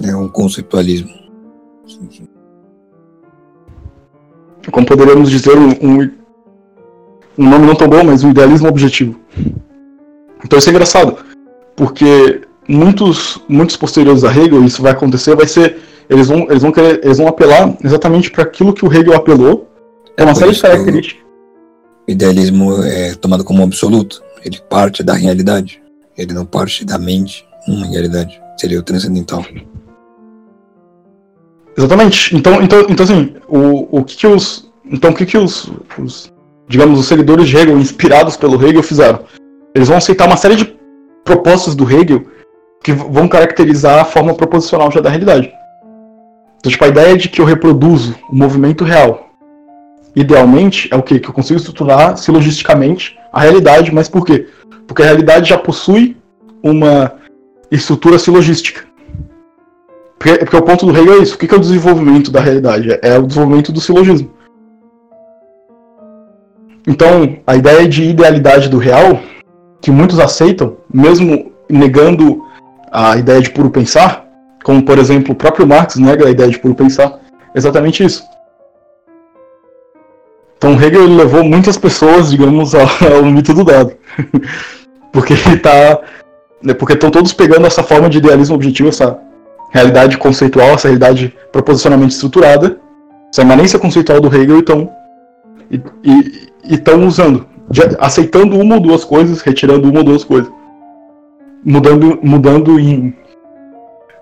É um conceitualismo. Como poderíamos dizer, um, um, um nome não tão bom, mas um idealismo objetivo. Então isso é engraçado, porque muitos, muitos posteriores a Hegel, isso vai acontecer, vai ser. Eles vão, eles vão, querer, eles vão apelar exatamente para aquilo que o Hegel apelou. É uma série de características. O idealismo é tomado como absoluto. Ele parte da realidade. Ele não parte da mente, uma realidade. Seria o transcendental. Exatamente. Então, então, então assim, o, o que, que os. Então o que, que os, os. Digamos, os seguidores de Hegel, inspirados pelo Hegel, fizeram? Eles vão aceitar uma série de propostas do Hegel que vão caracterizar a forma proposicional já da realidade. Então, tipo, a ideia de que eu reproduzo o movimento real, idealmente, é o quê? Que eu consigo estruturar silogisticamente a realidade, mas por quê? Porque a realidade já possui uma estrutura silogística. Porque, porque o ponto do Hegel é isso. O que é o desenvolvimento da realidade? É o desenvolvimento do silogismo. Então, a ideia de idealidade do real, que muitos aceitam, mesmo negando a ideia de puro pensar, como por exemplo o próprio Marx nega a ideia de puro pensar, é exatamente isso. Então Hegel levou muitas pessoas, digamos, ao, ao mito do dado. porque ele tá. Né, porque estão todos pegando essa forma de idealismo objetivo, essa realidade conceitual, essa realidade proposicionalmente estruturada, essa imanência conceitual do Hegel então, e estão usando, de, aceitando uma ou duas coisas, retirando uma ou duas coisas mudando, mudando em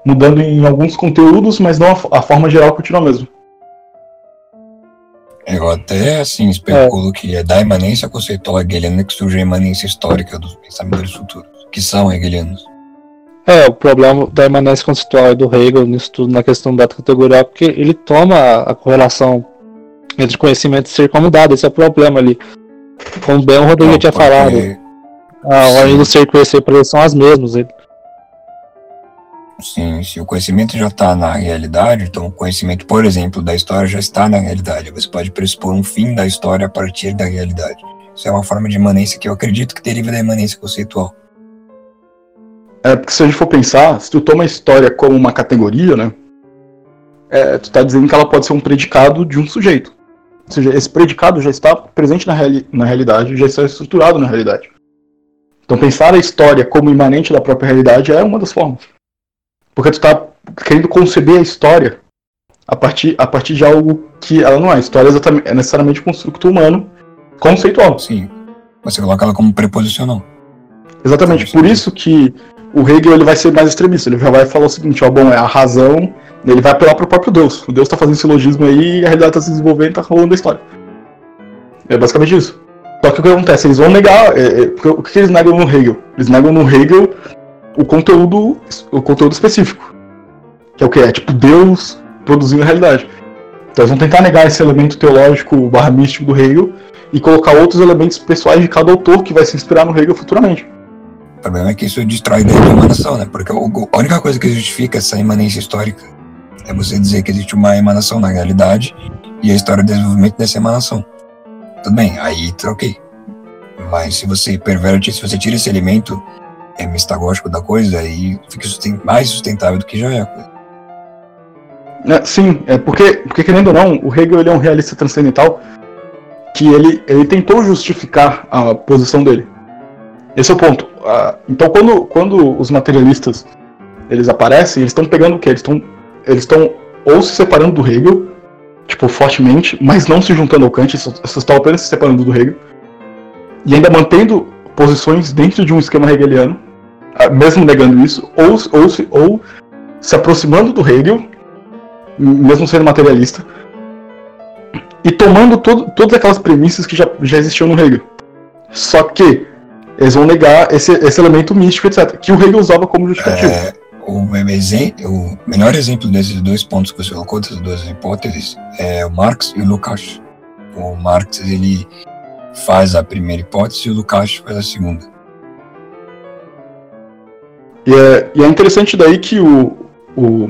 mudando em alguns conteúdos, mas não a, a forma geral continua a mesma. Eu até assim especulo é. que é da imanência conceitual hegeliana que surge a imanência histórica dos pensadores futuros, que são hegelianos. É, o problema da imanência conceitual do Hegel nisso tudo, na questão da categoria, porque ele toma a correlação entre conhecimento e ser como dado, esse é o problema ali. Como bem o Rodrigo não, tinha falado. A ordem do ser e conhecer para eles são as mesmas. Ele... Sim, se o conhecimento já está na realidade, então o conhecimento, por exemplo, da história já está na realidade. Você pode pressupor um fim da história a partir da realidade. Isso é uma forma de imanência que eu acredito que deriva da imanência conceitual. É, porque se a gente for pensar, se tu toma a história como uma categoria, né? É, tu está dizendo que ela pode ser um predicado de um sujeito. Ou seja, esse predicado já está presente na, reali na realidade, já está estruturado na realidade. Então pensar a história como imanente da própria realidade é uma das formas. Porque tu está querendo conceber a história a partir, a partir de algo que ela não é. A história é, exatamente, é necessariamente um construto humano conceitual. Sim. Você coloca ela como preposicional. Exatamente. Por isso que o Hegel ele vai ser mais extremista. Ele já vai falar o seguinte, ó, bom, é a razão, ele vai apelar para o próprio Deus. O Deus está fazendo silogismo aí e a realidade está se desenvolvendo está rolando a história. É basicamente isso. Só que o que acontece? Eles vão negar. É, é, o que eles negam no Hegel? Eles negam no Hegel o conteúdo, o conteúdo específico. Que é o que? É tipo Deus produzindo a realidade. Então eles vão tentar negar esse elemento teológico barra místico do Hegel e colocar outros elementos pessoais de cada autor que vai se inspirar no Hegel futuramente. O problema é que isso destrói a ideia de emanação, né? Porque a única coisa que justifica essa imanência histórica é você dizer que existe uma emanação na realidade e a história do desenvolvimento dessa emanação. Tudo bem, aí troquei. Mas se você perverte, se você tira esse elemento é, mistagógico da coisa, aí fica mais sustentável do que já é. É, sim, é porque, porque querendo ou não, o Hegel ele é um realista transcendental que ele, ele tentou justificar a posição dele. Esse é o ponto. Uh, então quando, quando os materialistas eles aparecem, eles estão pegando o quê? Eles estão eles estão ou se separando do Hegel tipo, fortemente, mas não se juntando ao Kant, vocês estão apenas se separando do Hegel, e ainda mantendo posições dentro de um esquema hegeliano, mesmo negando isso, ou, ou, se, ou se aproximando do Hegel, mesmo sendo materialista, e tomando todo, todas aquelas premissas que já, já existiam no Hegel. Só que eles vão negar esse, esse elemento místico, etc., que o Hegel usava como justificativo. É, o, o melhor exemplo desses dois pontos que você colocou, dessas duas hipóteses, é o Marx e o Lukács. O Marx ele faz a primeira hipótese e o Lukács faz a segunda. E é, e é interessante daí que o, o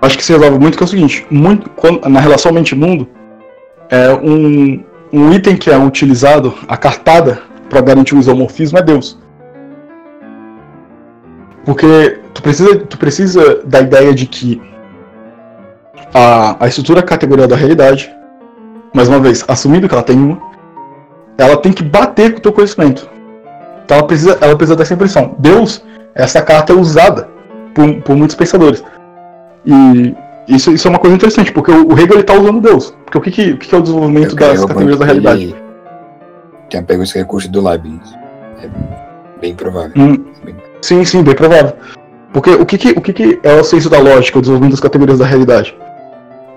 acho que se resolve muito que é o seguinte, muito, quando, na relação mente-mundo, é um, um item que é utilizado, a cartada, para garantir o isomorfismo é Deus. Porque tu precisa, tu precisa da ideia de que a, a estrutura categorial da realidade, mais uma vez, assumindo que ela tem uma, ela tem que bater com o teu conhecimento. Então ela precisa, ela precisa dessa impressão. Deus, essa carta é usada por, por muitos pensadores. E isso, isso é uma coisa interessante, porque o, o Hegel está usando Deus. Porque o que, que, o que é o desenvolvimento das categorias da realidade? Tem pego esse recurso do Leibniz. É bem provável. Hum, sim, sim, bem provável. Porque o que, que, o que, que é o senso da lógica, o desenvolvimento das categorias da realidade?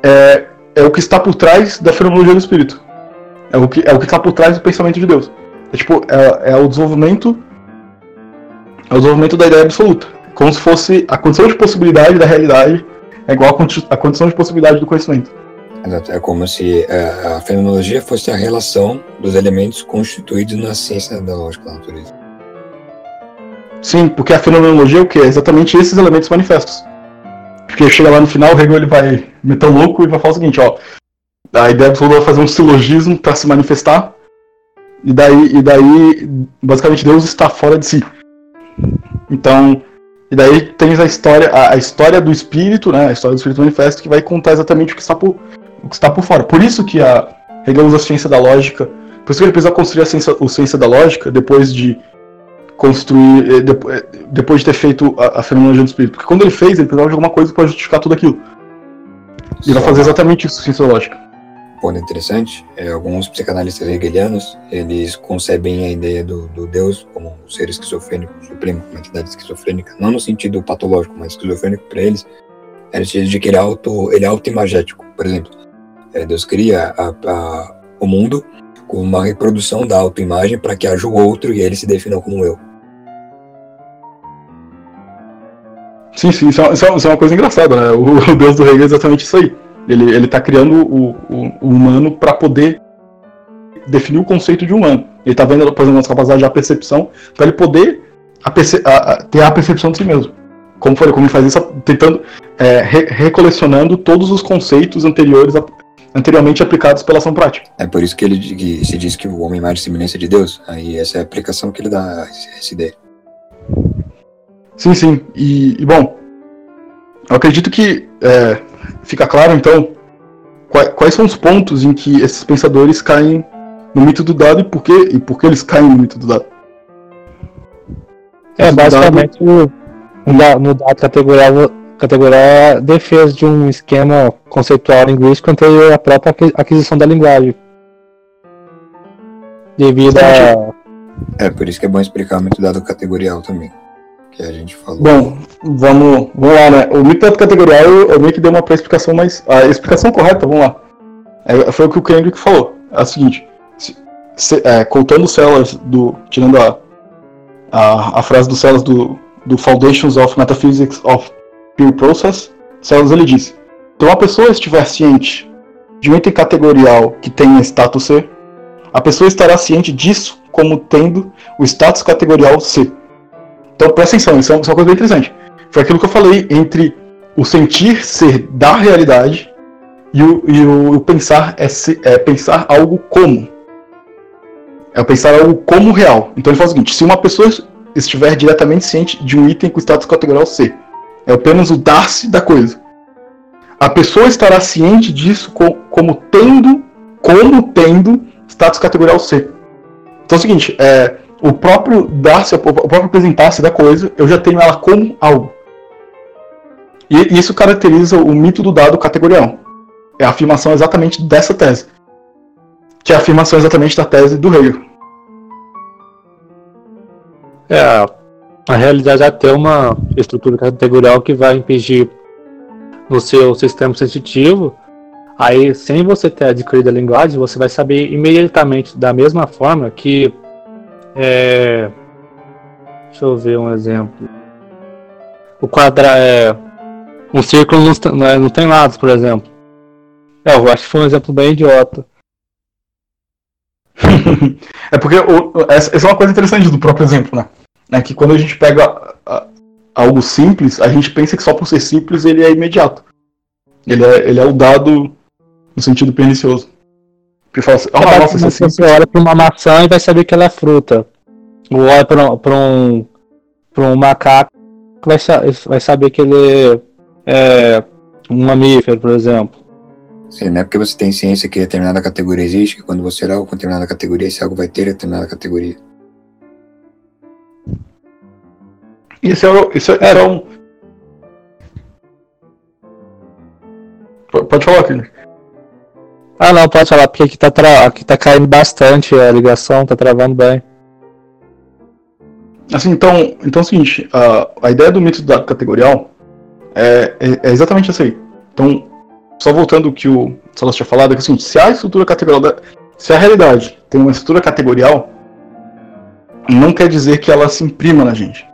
É, é o que está por trás da fenomenologia do espírito. É o que é o que está por trás do pensamento de Deus. É tipo é, é o desenvolvimento é o desenvolvimento da ideia absoluta, como se fosse a condição de possibilidade da realidade é igual a condição de possibilidade do conhecimento. É como se a, a fenomenologia fosse a relação dos elementos constituídos na ciência da lógica da natureza. Sim, porque a fenomenologia é o que? É exatamente esses elementos manifestos. Porque chega lá no final, o Hegel ele vai meter o louco e vai falar o seguinte, ó. A ideia absoluta é fazer um silogismo para se manifestar. E daí, e daí, basicamente, Deus está fora de si. Então, e daí tens a história, a, a, história do espírito, né? A história do espírito manifesto, que vai contar exatamente o que está por, o que está por fora. Por isso que a usa a ciência da lógica. Por isso que ele precisa construir a ciência, a ciência da lógica depois de construir, eh, eh, depois de ter feito a, a fenomenologia do espírito. Porque quando ele fez, ele precisava de alguma coisa para justificar tudo aquilo. E vai fazer exatamente isso, ciência lógica ponto interessante é alguns psicanalistas hegelianos eles concebem a ideia do, do Deus como um ser esquizofrênico supremo, uma entidade esquizofrênica, não no sentido patológico, mas esquizofrênico para eles, é no sentido de que ele é auto, ele é autoimagético, por exemplo. É, Deus cria a, a, o mundo com uma reprodução da autoimagem para que haja o outro e ele se defina como eu. Sim, sim, isso é, isso é uma coisa engraçada, né? O, o Deus do Hegel é exatamente isso aí. Ele, ele tá criando o, o, o humano para poder definir o conceito de humano. Ele está vendo, por exemplo, as capacidades de percepção, para ele poder a a, a, ter a percepção de si mesmo. Como foi, como ele faz isso, tentando, é, re, recolecionando todos os conceitos anteriores, anteriormente aplicados pela ação prática. É por isso que ele que se diz que o homem é mais semelhança de Deus. Aí essa é a aplicação que ele dá a essa ideia. Sim, sim. E, e bom, eu acredito que é, fica claro, então, quais, quais, são os pontos em que esses pensadores caem no mito do dado e por que, e por que eles caem no mito do dado. É, basicamente. No, no dado categorial, categorial é a defesa de um esquema conceitual linguístico anterior à própria aquisição da linguagem. Devido a. É, por isso que é bom explicar muito dado categorial também que a gente falou. Bom, vamos, vamos lá, né? O mito categorial eu, eu meio que dei uma pré-explicação, mas a explicação correta, vamos lá. É, foi o que o Kendrick falou. É o seguinte, se, se, é, contando células do. tirando a, a, a frase do Celas do, do Foundations of Metaphysics of Pure Process, Celas ele disse: então uma pessoa estiver ciente de um item categorial que tenha status C, a pessoa estará ciente disso como tendo o status categorial C. Então presta atenção, isso é uma coisa bem interessante. Foi aquilo que eu falei entre o sentir ser da realidade e o, e o, o pensar é, é, pensar algo como. É pensar algo como real. Então ele fala o seguinte: se uma pessoa estiver diretamente ciente de um item com status categorial C, é apenas o dar-se da coisa. A pessoa estará ciente disso com, como tendo, como tendo status categorial C. Então é o seguinte, é, o próprio dar-se, o próprio apresentar-se da coisa, eu já tenho ela como algo. E isso caracteriza o mito do dado categorial. É a afirmação exatamente dessa tese. Que é a afirmação exatamente da tese do Hegel. É, a realidade é ter uma estrutura categorial que vai impedir no seu sistema sensitivo. Aí, sem você ter adquirido a linguagem, você vai saber imediatamente, da mesma forma que é... Deixa eu ver um exemplo. o quadrado. É, um círculo não, não, é, não tem lados, por exemplo. É, eu acho que foi um exemplo bem idiota. é porque o, essa, essa, é uma coisa interessante do próprio exemplo, né? É que quando a gente pega a, algo simples, a gente pensa que só por ser simples ele é imediato. Ele é, ele é o dado no sentido pernicioso. Porque fala assim, oh, nossa, é você olha para uma maçã e vai saber que ela é fruta. Ou olha para um, pra um macaco vai, vai saber que ele é um mamífero, por exemplo. Sim, não é porque você tem ciência que determinada categoria existe, que quando você olhar algo com determinada categoria, esse algo vai ter determinada categoria. Isso é, isso é, é um. Pode falar, Killer. Ah não, pode falar, porque aqui tá, tra... aqui tá caindo bastante a ligação, tá travando bem. Assim, então, então é o seguinte, a, a ideia do mito dado categorial é, é, é exatamente essa aí. Então, só voltando ao que o Salas tinha falado, é que assim, se a estrutura categorial, da, se a realidade tem uma estrutura categorial, não quer dizer que ela se imprima na gente.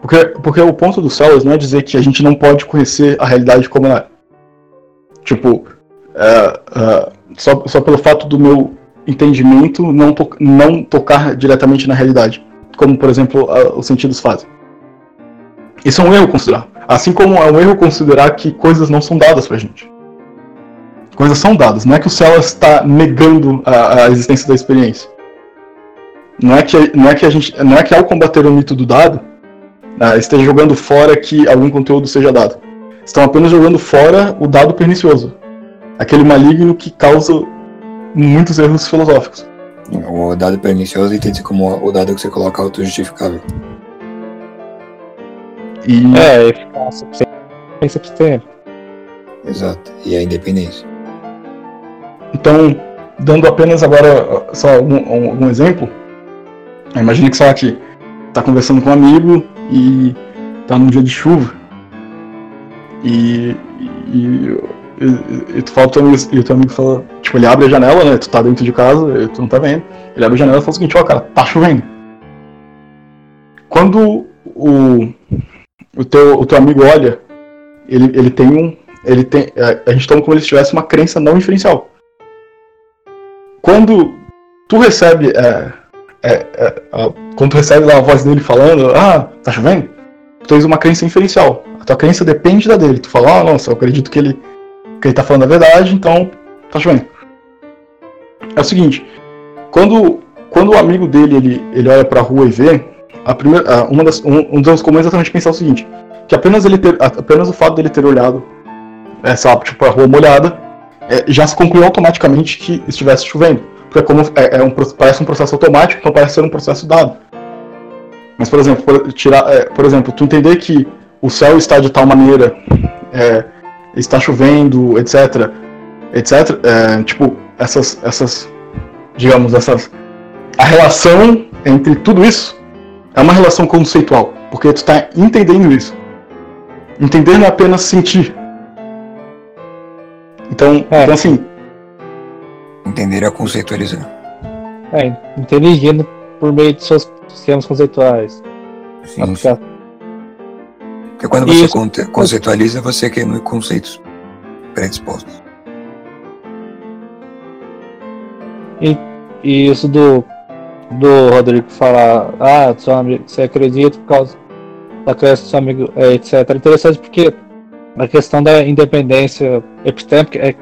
Porque, porque o ponto do Salas não é dizer que a gente não pode conhecer a realidade como ela é. Tipo, é, é, só, só pelo fato do meu entendimento não, to, não tocar diretamente na realidade, como por exemplo os sentidos fazem. Isso é um erro considerar. Assim como é um erro considerar que coisas não são dadas pra gente coisas são dadas. Não é que o céu está negando a, a, existência da experiência. Não é que não é que a gente não é que ao combater o mito do dado ah, esteja jogando fora que algum conteúdo seja dado. Estão apenas jogando fora o dado pernicioso, aquele maligno que causa muitos erros filosóficos. O dado pernicioso entende como o dado que você coloca autojustificável. E... É, eficácia, sem Exato, e a independência. Então, dando apenas agora só algum, algum exemplo, imagine que só aqui está conversando com um amigo e está num dia de chuva e, e, e, e tu fala pro teu amigo, e teu amigo fala, tipo, ele abre a janela, né? Tu tá dentro de casa, tu não tá vendo. Ele abre a janela e fala o seguinte, ó, cara, tá chovendo. Quando o, o, teu, o teu amigo olha, ele, ele tem um. Ele tem. A, a gente toma como se tivesse uma crença não inferencial quando tu recebe é, é, é, quando tu recebe lá a voz dele falando, ah, tá chovendo? Tu tens uma crença inferencial. A tua crença depende da dele. Tu fala, ah, nossa, eu acredito que ele, que ele tá falando a verdade, então tá chovendo. É o seguinte, quando, quando o amigo dele ele, ele olha pra rua e vê, a primeira, uma das, um, um dos comuns é exatamente pensar o seguinte, que apenas, ele ter, apenas o fato dele ter olhado essa, tipo, a rua molhada, é, já se concluiu automaticamente que estivesse chovendo. Porque é como, é, é um, parece um processo automático, então parece ser um processo dado. Mas, por exemplo, por, tirar, é, por exemplo, tu entender que o céu está de tal maneira, é, está chovendo, etc, etc, é, tipo, essas, essas, digamos, essas, a relação entre tudo isso é uma relação conceitual, porque tu está entendendo isso. Entender não é apenas sentir, então, é. então assim. Entender é conceitualizar. É, inteligindo por meio de seus sistemas conceituais. Sim. Aplicar... Porque quando você Isso. conceitualiza, você cria conceitos predispostos. E, e isso do, do Rodrigo falar, ah, seu amigo, você acredita por causa da crença do seu amigo, é, etc. É interessante porque a questão da independência epistêmica é,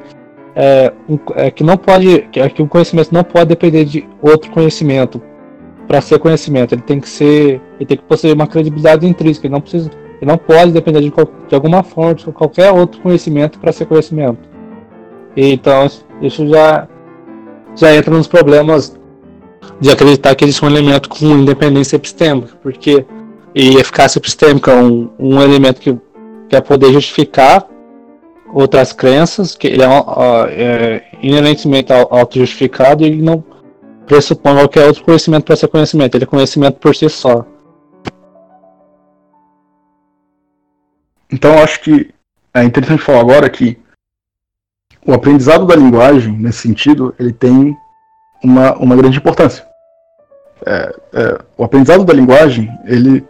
é, é, que não pode, é que o conhecimento não pode depender de outro conhecimento para ser conhecimento. Ele tem que ser, ele tem que possuir uma credibilidade intrínseca. Ele não precisa, ele não pode depender de, de alguma fonte, de qualquer outro conhecimento para ser conhecimento. E, então isso já já entra nos problemas de acreditar que existe um elemento com independência epistêmica, porque e eficácia epistêmica é um, um elemento que que é poder justificar outras crenças, que ele é, é inerentemente auto-justificado e ele não pressupõe qualquer outro conhecimento para ser conhecimento, ele é conhecimento por si só. Então eu acho que é interessante falar agora que o aprendizado da linguagem, nesse sentido, ele tem uma, uma grande importância. É, é, o aprendizado da linguagem, ele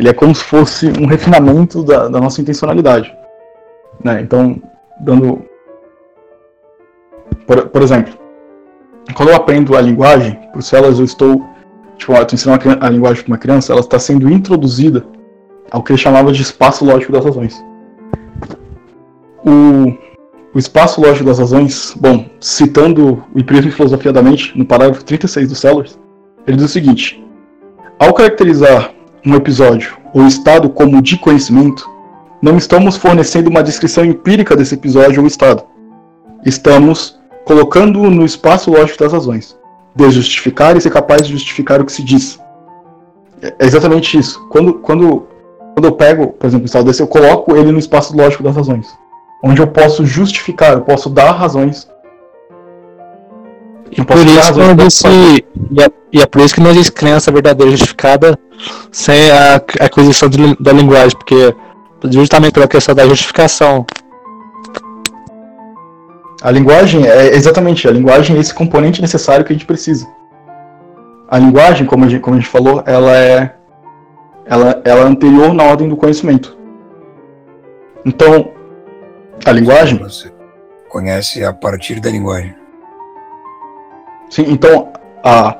ele é como se fosse um refinamento da, da nossa intencionalidade. Né? Então, dando. Por, por exemplo, quando eu aprendo a linguagem, por células eu estou. Tipo, eu estou ensinando a linguagem para uma criança, ela está sendo introduzida ao que ele chamava de espaço lógico das razões. O, o espaço lógico das razões, bom, citando o Empirismo e Filosofia da Mente, no parágrafo 36 do Sellers, ele diz o seguinte: ao caracterizar um episódio ou estado como de conhecimento, não estamos fornecendo uma descrição empírica desse episódio ou estado. Estamos colocando-o no espaço lógico das razões, de justificar e ser capaz de justificar o que se diz. É exatamente isso. Quando, quando, quando eu pego, por exemplo, o estado desse, eu coloco ele no espaço lógico das razões onde eu posso justificar, eu posso dar razões. E por isso existe, e, é, e é por isso que não existe crença verdadeira justificada sem a aquisição de, da linguagem, porque justamente pela questão da justificação. A linguagem é exatamente a linguagem é esse componente necessário que a gente precisa. A linguagem, como a gente, como a gente falou, ela é ela, ela é anterior na ordem do conhecimento. Então, a linguagem? Você conhece a partir da linguagem. Sim, então a,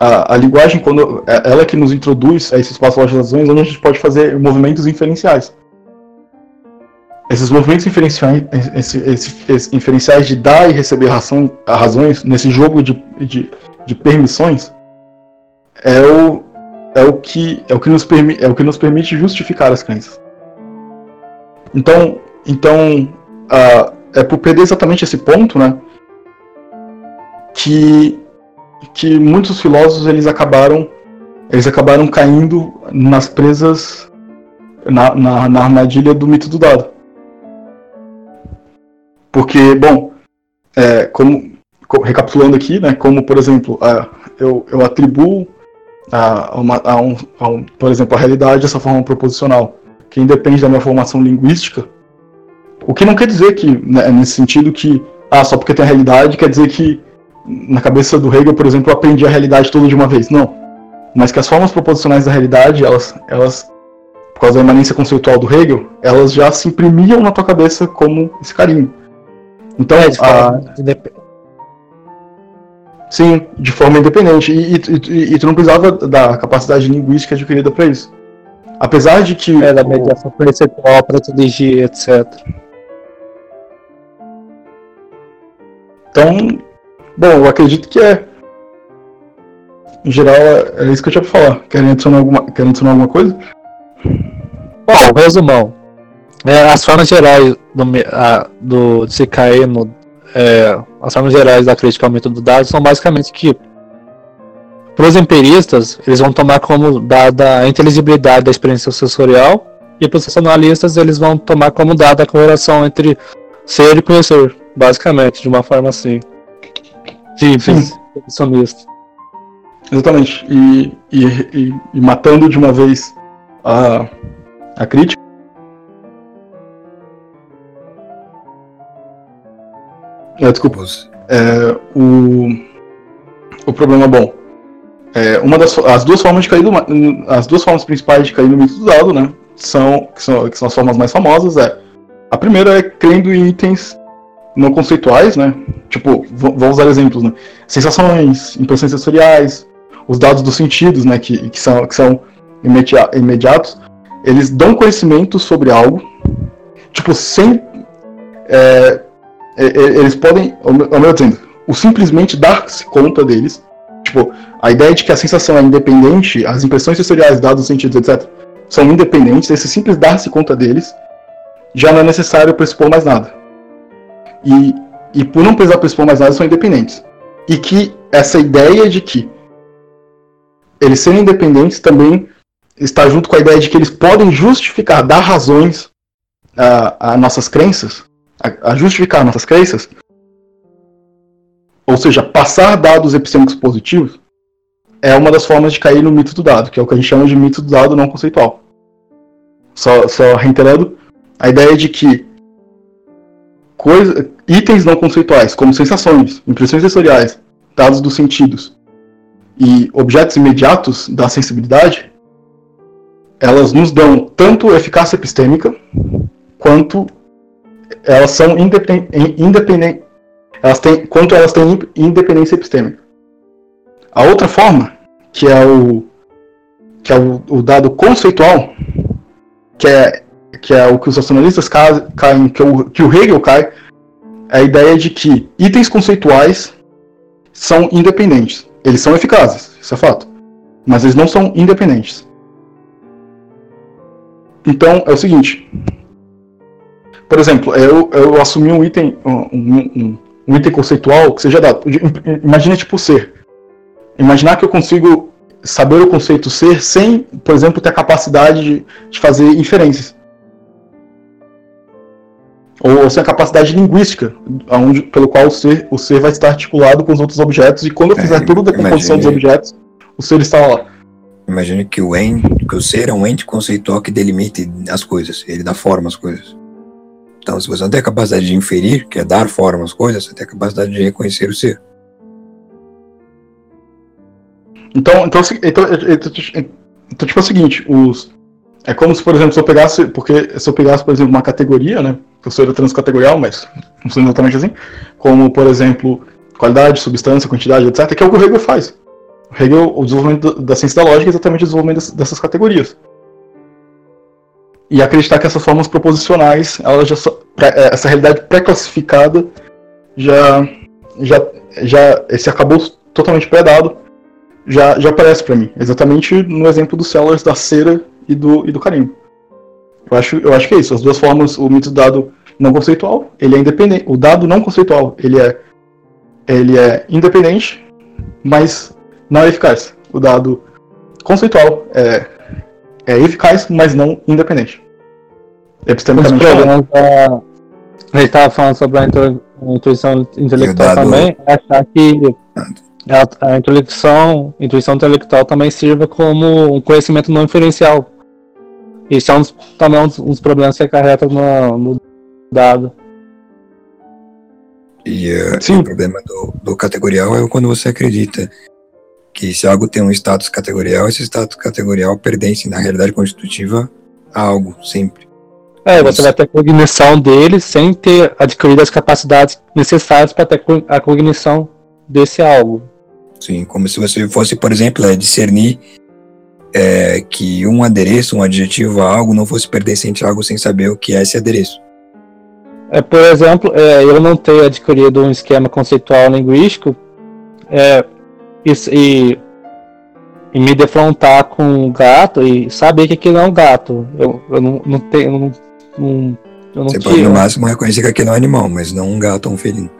a, a linguagem, quando é ela que nos introduz a esse espaço de razões, onde a gente pode fazer movimentos inferenciais. Esses movimentos inferenciais, inferenciais de dar e receber razão, razões nesse jogo de, de, de permissões é o, é o que é o que nos permite é o que nos permite justificar as crenças. Então, então, uh, é por perder exatamente esse ponto, né, que, que muitos filósofos eles acabaram eles acabaram caindo nas presas na, na, na armadilha do mito do dado. Porque, bom, é, como, recapitulando aqui, né, como por exemplo, uh, eu, eu atribuo a, uma, a, um, a um, por exemplo, a realidade dessa forma proposicional, que independe da minha formação linguística, o que não quer dizer que, né, nesse sentido, que ah, só porque tem a realidade quer dizer que na cabeça do Hegel, por exemplo, eu aprendi a realidade toda de uma vez. Não. Mas que as formas proposicionais da realidade, elas, elas por causa da imanência conceitual do Hegel, elas já se imprimiam na tua cabeça como esse carinho. Então, é, a... Sim, de forma independente. E, e, e, e, tu não precisava da capacidade linguística adquirida para isso. Apesar de que. É, da mediação percentual para te dirigir, etc. Então, bom, eu acredito que é. Em geral, é, é isso que eu tinha pra falar. Querem adicionar alguma, querem adicionar alguma coisa? Bom, resumão. É, as formas gerais do, a, do de se cair no. É, as formas gerais da crítica ao método do dado são basicamente que para os empiristas, eles vão tomar como dada a inteligibilidade da experiência sensorial, e para os racionalistas, eles vão tomar como dada a correlação entre ser e conhecer basicamente, de uma forma assim. Simples, sonista. Exatamente. E, e, e, e, matando de uma vez a, a crítica. É, desculpa. É, o, o problema bom. É, uma das as duas formas de cair do, as duas formas principais de cair no mito do dado, né, são que, são que são as formas mais famosas é a primeira é crendo em itens não conceituais, né? Tipo, vou usar exemplos, né? Sensações, impressões sensoriais, os dados dos sentidos, né? Que, que são, que são imediatos, eles dão conhecimento sobre algo, tipo, sem. É eles podem, ao meu dizendo, o simplesmente dar-se conta deles, tipo, a ideia de que a sensação é independente, as impressões sensoriais, dados dos sentidos, etc., são independentes, esse simples dar-se conta deles, já não é necessário pressupor mais nada e, e por não precisar pressupor mais nada, são independentes. E que essa ideia de que eles serem independentes também está junto com a ideia de que eles podem justificar, dar razões a, a nossas crenças, a, justificar nossas crenças, ou seja, passar dados epistêmicos positivos, é uma das formas de cair no mito do dado, que é o que a gente chama de mito do dado não conceitual. Só, só reiterando, a ideia de que coisa, itens não conceituais, como sensações, impressões sensoriais, dados dos sentidos e objetos imediatos da sensibilidade, elas nos dão tanto eficácia epistêmica quanto elas são independentes, elas têm, quanto elas têm independência epistêmica. A outra forma, que é o que é o, o dado conceitual, que é que é o que os racionalistas caem, que o, que o Hegel cai, é a ideia de que itens conceituais são independentes. Eles são eficazes, isso é fato. Mas eles não são independentes. Então, é o seguinte. Por exemplo, eu, eu assumi um item, um, um, um item conceitual que seja dado. Imagina tipo ser. Imaginar que eu consigo saber o conceito ser sem, por exemplo, ter a capacidade de, de fazer inferências. Ou sem a capacidade linguística, onde, pelo qual o ser, o ser vai estar articulado com os outros objetos, e quando eu fizer é, tudo da composição dos objetos, o ser está lá. Imagine que o, que o ser é um ente conceitual que delimite as coisas, ele dá forma às coisas. Então, se você não tem a capacidade de inferir, que é dar forma às coisas, você tem a capacidade de reconhecer o ser. Então, então, então, então, tipo é o seguinte, os, é como se, por exemplo, se eu pegasse, porque se eu pegasse, por exemplo, uma categoria, né, que eu sou transcategorial, mas não sou exatamente assim, como, por exemplo, qualidade, substância, quantidade, etc., que é o que o Hegel faz. Hegel, o desenvolvimento da ciência da lógica é exatamente o desenvolvimento dessas categorias. E acreditar que essas formas proposicionais, ela já é, essa realidade pré-classificada já, já, já esse acabou totalmente pré-dado já, já aparece para mim. Exatamente no exemplo dos sellers da cera e do, e do carimbo. Eu acho, eu acho que é isso. As duas formas, o mito do dado não conceitual, ele é independente. O dado não conceitual, ele é, ele é independente, mas não é eficaz. O dado conceitual é, é eficaz, mas não independente. Epistemicamente falando. A gente estava falando sobre a intuição intelectual também, é achar que a, a, intuição, intuição intelectual também sirva como um conhecimento não inferencial. Isso é um, também um dos, um dos problemas que acarreta no, no dado. E, uh, o problema do, do categorial é quando você acredita que se algo tem um status categorial, esse status categorial pertence na realidade constitutiva a algo, sempre. É, você vai ter a cognição dele sem ter adquirido as capacidades necessárias para ter a cognição desse algo. Sim, como se você fosse, por exemplo, é, discernir é, que um adereço, um adjetivo a algo não fosse pertencente a algo sem saber o que é esse adereço. É, por exemplo, é, eu não ter adquirido um esquema conceitual linguístico, é, e, e, e, me defrontar com um gato e saber que aquilo é um gato. Eu, eu não, não tenho. Não, não, eu não Você pode no máximo reconhecer que aquilo é um animal, mas não um gato ou um felino.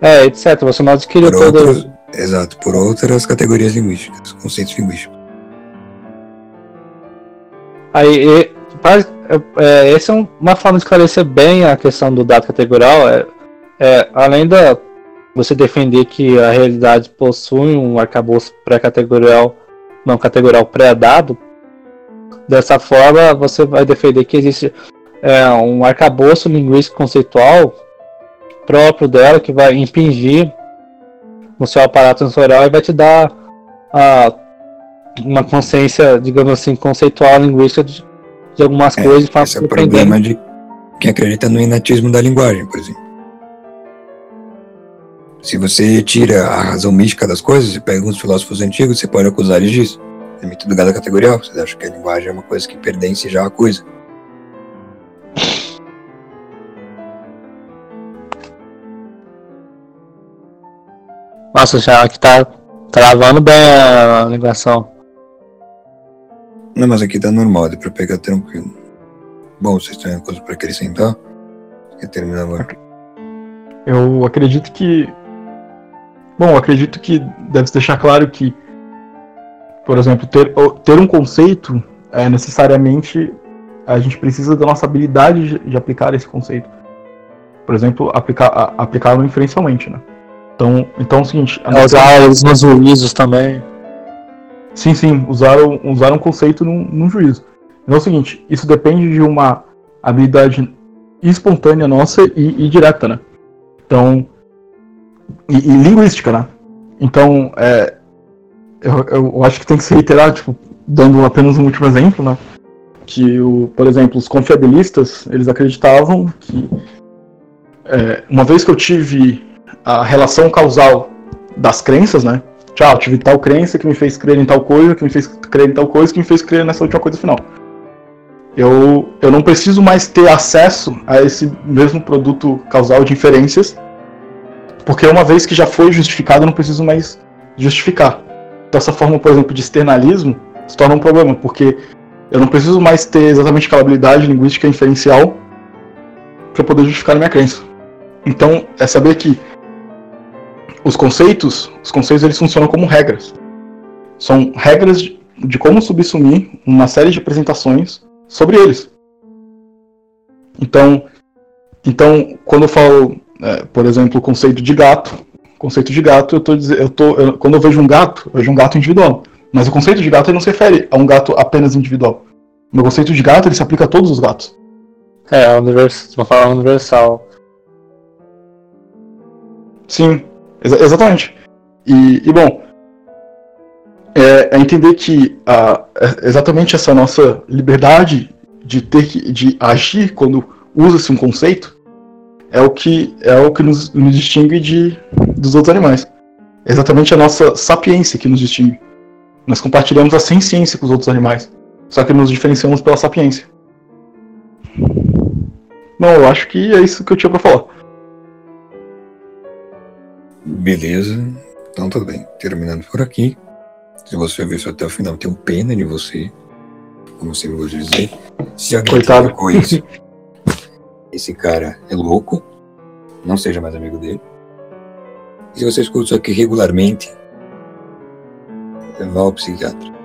É, etc. Você não adquiriu todo. Outros, exato, por outras categorias linguísticas, conceitos linguísticos. Aí, e, é, essa é uma forma de esclarecer bem a questão do dado categorial. É, é, além da você defender que a realidade possui um arcabouço pré-categorial, não categorial pré-dado, dessa forma você vai defender que existe é, um arcabouço linguístico conceitual próprio dela que vai impingir no seu aparato sensorial e vai te dar a, uma consciência, digamos assim, conceitual linguística de, de algumas é, coisas. Esse é o problema de quem acredita no inatismo da linguagem, por exemplo. Se você tira a razão mística das coisas e pega uns filósofos antigos, você pode acusar eles disso. É mito do gado categorial. Você acha que a linguagem é uma coisa que pertence já à coisa. Nossa, já que tá travando bem a ligação. Não, mas aqui tá normal, dá pra pegar tranquilo. Bom, vocês têm coisa pra acrescentar? Quer terminar agora? Eu acredito que Bom, acredito que deve se deixar claro que, por exemplo, ter, ter um conceito é necessariamente a gente precisa da nossa habilidade de, aplicar esse conceito. Por exemplo, aplicar aplicá-lo inferencialmente, né? Então, então é o seguinte. É, usar os nos juízos também. Sim, sim, usar, usar um conceito num, num juízo. Então é o seguinte, isso depende de uma habilidade espontânea nossa e, e direta, né? Então, e, e linguística, né? Então, é, eu, eu, acho que tem que se reiterar, tipo, dando apenas um último exemplo, né? Que, o, por exemplo, os confiabilistas, eles acreditavam que é, uma vez que eu tive a relação causal das crenças, né? Tchau, tive tal crença que me fez crer em tal coisa, que me fez crer em tal coisa, que me fez crer nessa última coisa final. Eu, eu não preciso mais ter acesso a esse mesmo produto causal de inferências, porque uma vez que já foi justificado, eu não preciso mais justificar. Então, essa forma, por exemplo, de externalismo se torna um problema, porque eu não preciso mais ter exatamente aquela habilidade linguística inferencial para poder justificar a minha crença. Então, é saber que os conceitos, os conceitos eles funcionam como regras. São regras de, de como subsumir uma série de apresentações sobre eles. Então, então quando eu falo, é, por exemplo, o conceito de gato, conceito de gato, eu tô dizendo, eu tô, eu, quando eu vejo um gato, eu vejo um gato individual. Mas o conceito de gato não se refere a um gato apenas individual. O conceito de gato ele se aplica a todos os gatos. É, univers... uma forma universal. Sim, exa exatamente. E, e bom, é, é, entender que a, é exatamente essa nossa liberdade de ter que, de agir quando usa-se um conceito é o que é o que nos, nos distingue de, dos outros animais. É exatamente a nossa sapiência que nos distingue. Nós compartilhamos a ciência com os outros animais, só que nos diferenciamos pela sapiência. Bom, eu acho que é isso que eu tinha para falar. Beleza. Então tudo bem. Terminando por aqui. Se você ouviu isso até o final, tenho pena de você. Como sempre vou dizer. Se alguém Coitado. esse cara é louco. Não seja mais amigo dele. Se você escuta isso aqui regularmente, vá ao psiquiatra.